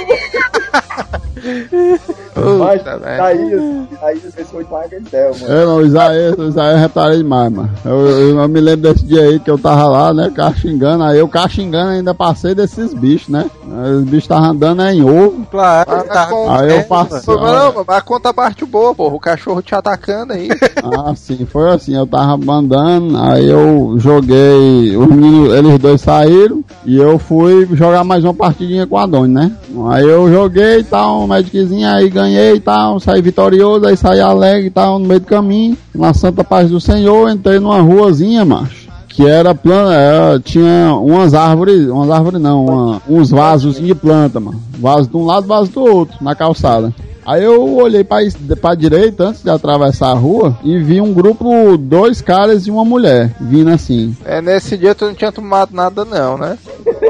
Mas Puta merda. aí, aí vocês foi paga Del, mano. É, não, Isaías, o Isaías eu reparei demais, mano. Eu, eu, eu me lembro desse dia aí que eu tava lá, né, caxingando. Aí eu caxingando ainda passei desses bichos, né? Os bichos estavam andando aí em ovo. claro, Ah, tá com- Aí eu passei. Não, mas conta a parte boa, porra. O cachorro te atacando aí. Ah, sim, foi assim, eu tava andando, aí eu joguei, os meninos, eles dois saíram, e eu fui jogar mais uma partidinha com a Doni, né? Aí eu joguei e tal, um mediczinho, aí ganhei e tal, saí vitorioso, aí saí alegre e tal, no meio do caminho, na Santa Paz do Senhor, entrei numa ruazinha, macho, que era planta, é, tinha umas árvores, umas árvores não, uma- uns vasos de planta, mano. Vaso de um lado, vaso do outro, na calçada. Aí eu olhei pra, pra direita antes de atravessar a rua e vi um grupo, dois caras e uma mulher vindo assim. É, nesse dia tu não tinha tomado nada não, né?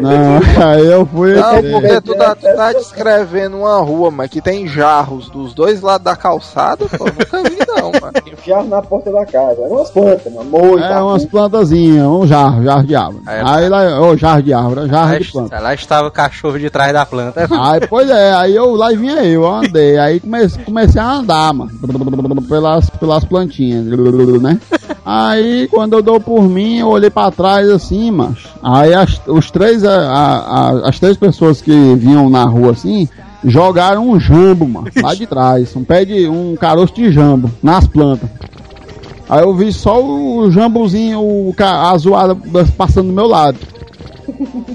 Não, aí eu fui. Não, porque tu tá, tu tá descrevendo uma rua, mano, que tem jarros dos dois lados da calçada, pô, nunca vi não, mano. Jarro na porta da casa. Eram umas plantas, mano. Moita. É, umas plantazinhas, um jarro, jarro de árvore. É, Aí lá, ô, jarro de árvore, jarro Lá, de planta. lá estava o cachorro de trás da planta. Aí, pois é, aí eu lá vinha eu, eu andei, aí comecei, comecei a andar, mano, pelas, pelas plantinhas, né? Aí, quando eu dou por mim, eu olhei pra trás assim, macho. Aí as, os três, a, a- as três pessoas que vinham na rua assim, jogaram um jambo, mano, lá de trás, um pé de, um caroço de jambo, nas plantas. Aí eu vi só o jambozinho, o a zoada passando do meu lado.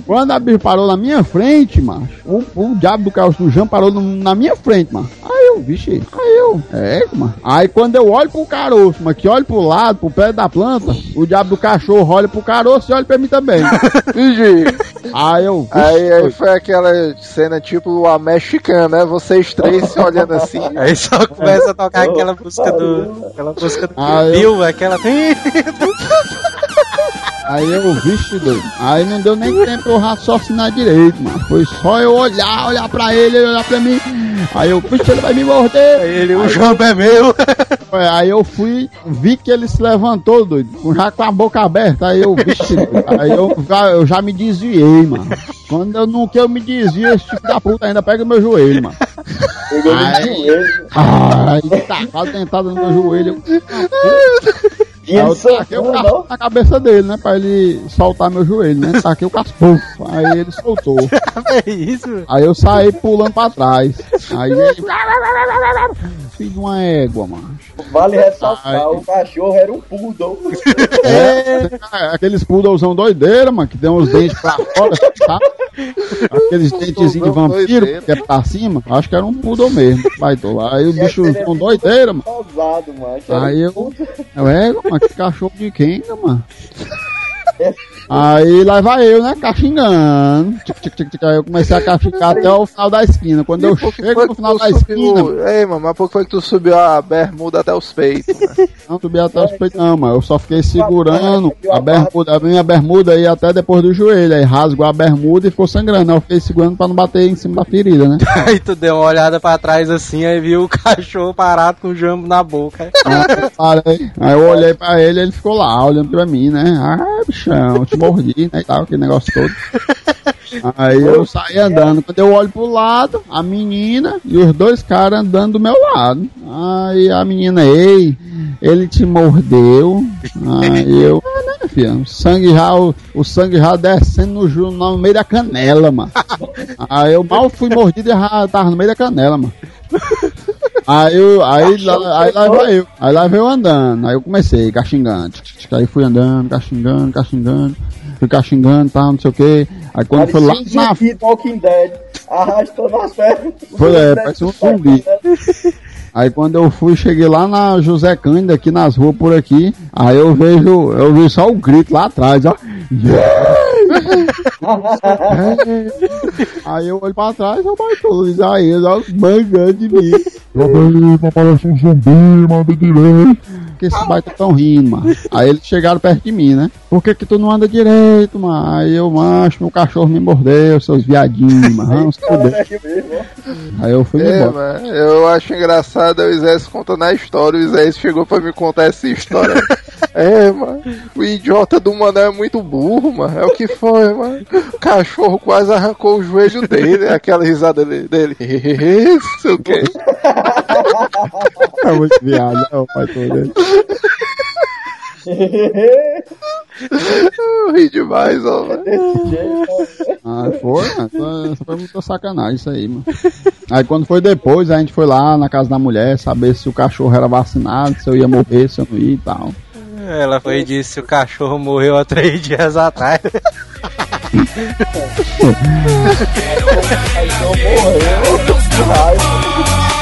Quando a bicha parou na minha frente, mano, o, o diabo do do jambo parou no- na minha frente, mano. Aí eu, vixe, aí eu, é, mano. Aí quando eu olho pro caroço, mas que olho pro lado, pro pé da planta, o diabo do cachorro olha pro caroço e olha pra mim também. Vixe. Aí eu, vixe, Aí, aí foi aquela cena tipo a mexicana, né? Vocês três se olhando assim. Aí só começa a tocar aquela música do. Aquela música do Ah, eu- aquela. Aí eu, vixe, doido. Aí não deu nem tempo eu raciocinar direito, mano. Foi só eu olhar, olhar pra ele, ele olhar pra mim. Aí eu, vixe, ele vai me morder. Aí ele, o jambo é meu. Aí eu fui, vi que ele se levantou, doido, com- já com a boca aberta. Aí eu, vixe, doido. aí eu, já- eu já me desviei, mano. Quando eu não que eu me desvio, esse tipo da puta ainda pega meu joelho, mano. Pegou Ai. joelho. Ai, tacado dentada no meu joelho. Aí eu o sanfona, casco não? na cabeça dele, né? Pra ele soltar meu joelho, né? Taquei o casco. Aí ele soltou. É isso. Aí eu saí pulando pra trás. Aí ele. Fiz uma égua, mano. Vale ressaltar, Ai. o cachorro era um poodle. É, aqueles poodlezão doideira, mano, que tem os dentes pra fora, tá? Aqueles dentezinhos de vampiro, doideira. que é pra cima. Acho que era um poodle mesmo, baitola. Aí o bicho ele é com doideira, mano. Ousado, mano. Aí um eu. Eu é, mano, que cachorro de quem, mano? Aí lá vai eu, né, caxingando. Tic, tic, tic, tic. Aí eu comecei a caxingar até o final da esquina. Quando eu E que chego no final da esquina, subiu- Ei, mano, mas por que foi que tu subiu a bermuda até os peitos? mano? Não subi até os peitos, não, mas eu só fiquei segurando a bermuda, a minha bermuda aí até depois do joelho. Aí rasgou a bermuda e ficou sangrando. Aí eu fiquei segurando pra não bater em cima da ferida, né? Aí tu deu uma olhada pra trás assim, aí viu o cachorro parado com o jambo na boca. Aí eu parei. Aí eu olhei pra ele ele ficou lá, olhando pra mim, né? Ah, bichão, eu te mordi, né? E tal, aquele negócio todo. Aí eu saí andando. Quando eu olho pro lado, a menina e os dois caras andando do meu lado. Aí a menina, ei, ele te mordeu. Aí eu, ah, né, filha? O sangue já, o, o sangue já descendo no, no meio da canela, mano. Aí eu mal fui mordido e já tava no meio da canela, mano. Aí, eu, aí, lá, aí lá vai eu. Aí lá veio andando. Aí eu comecei, caxingando. Aí fui andando, caxingando, caxingando. Fui caxingando, tal, não sei o que. Aí quando foi lá na Walking Dead, arrastando as pernas. Foi, é, parece um zumbi. Aí quando eu fui, cheguei lá na José Cândido, aqui nas ruas por aqui, aí eu vejo, eu vi só o grito lá atrás, ó. aí eu olho pra trás, eu bato o Isaías, ó, mangando de mim. Parece um zumbi, manda direito. Que esse baita tão rindo, mano. Aí eles chegaram perto de mim, né? Por que que tu não anda direito, mano? Aí eu, macho, meu cachorro me mordeu, seus viadinhos, mano. Fuder. Aí eu fui É, embora. mano, eu acho engraçado o Isaías contando a história. O Isaías chegou pra me contar essa história. é, mano. O idiota do mano é muito burro, mano. É o que foi, mano. O cachorro quase arrancou o joelho dele. Aquela risada dele. dele. Sei o que. É muito viado, é o pai todo. Eu ri demais, ó, mano. Ah, foi, mano. Foi muita sacanagem isso aí, mano. Aí quando foi depois, a gente foi lá na casa da mulher saber se o cachorro era vacinado, se eu ia morrer, se eu não ia e tal. Ela foi e disse: o cachorro morreu há três dias atrás. The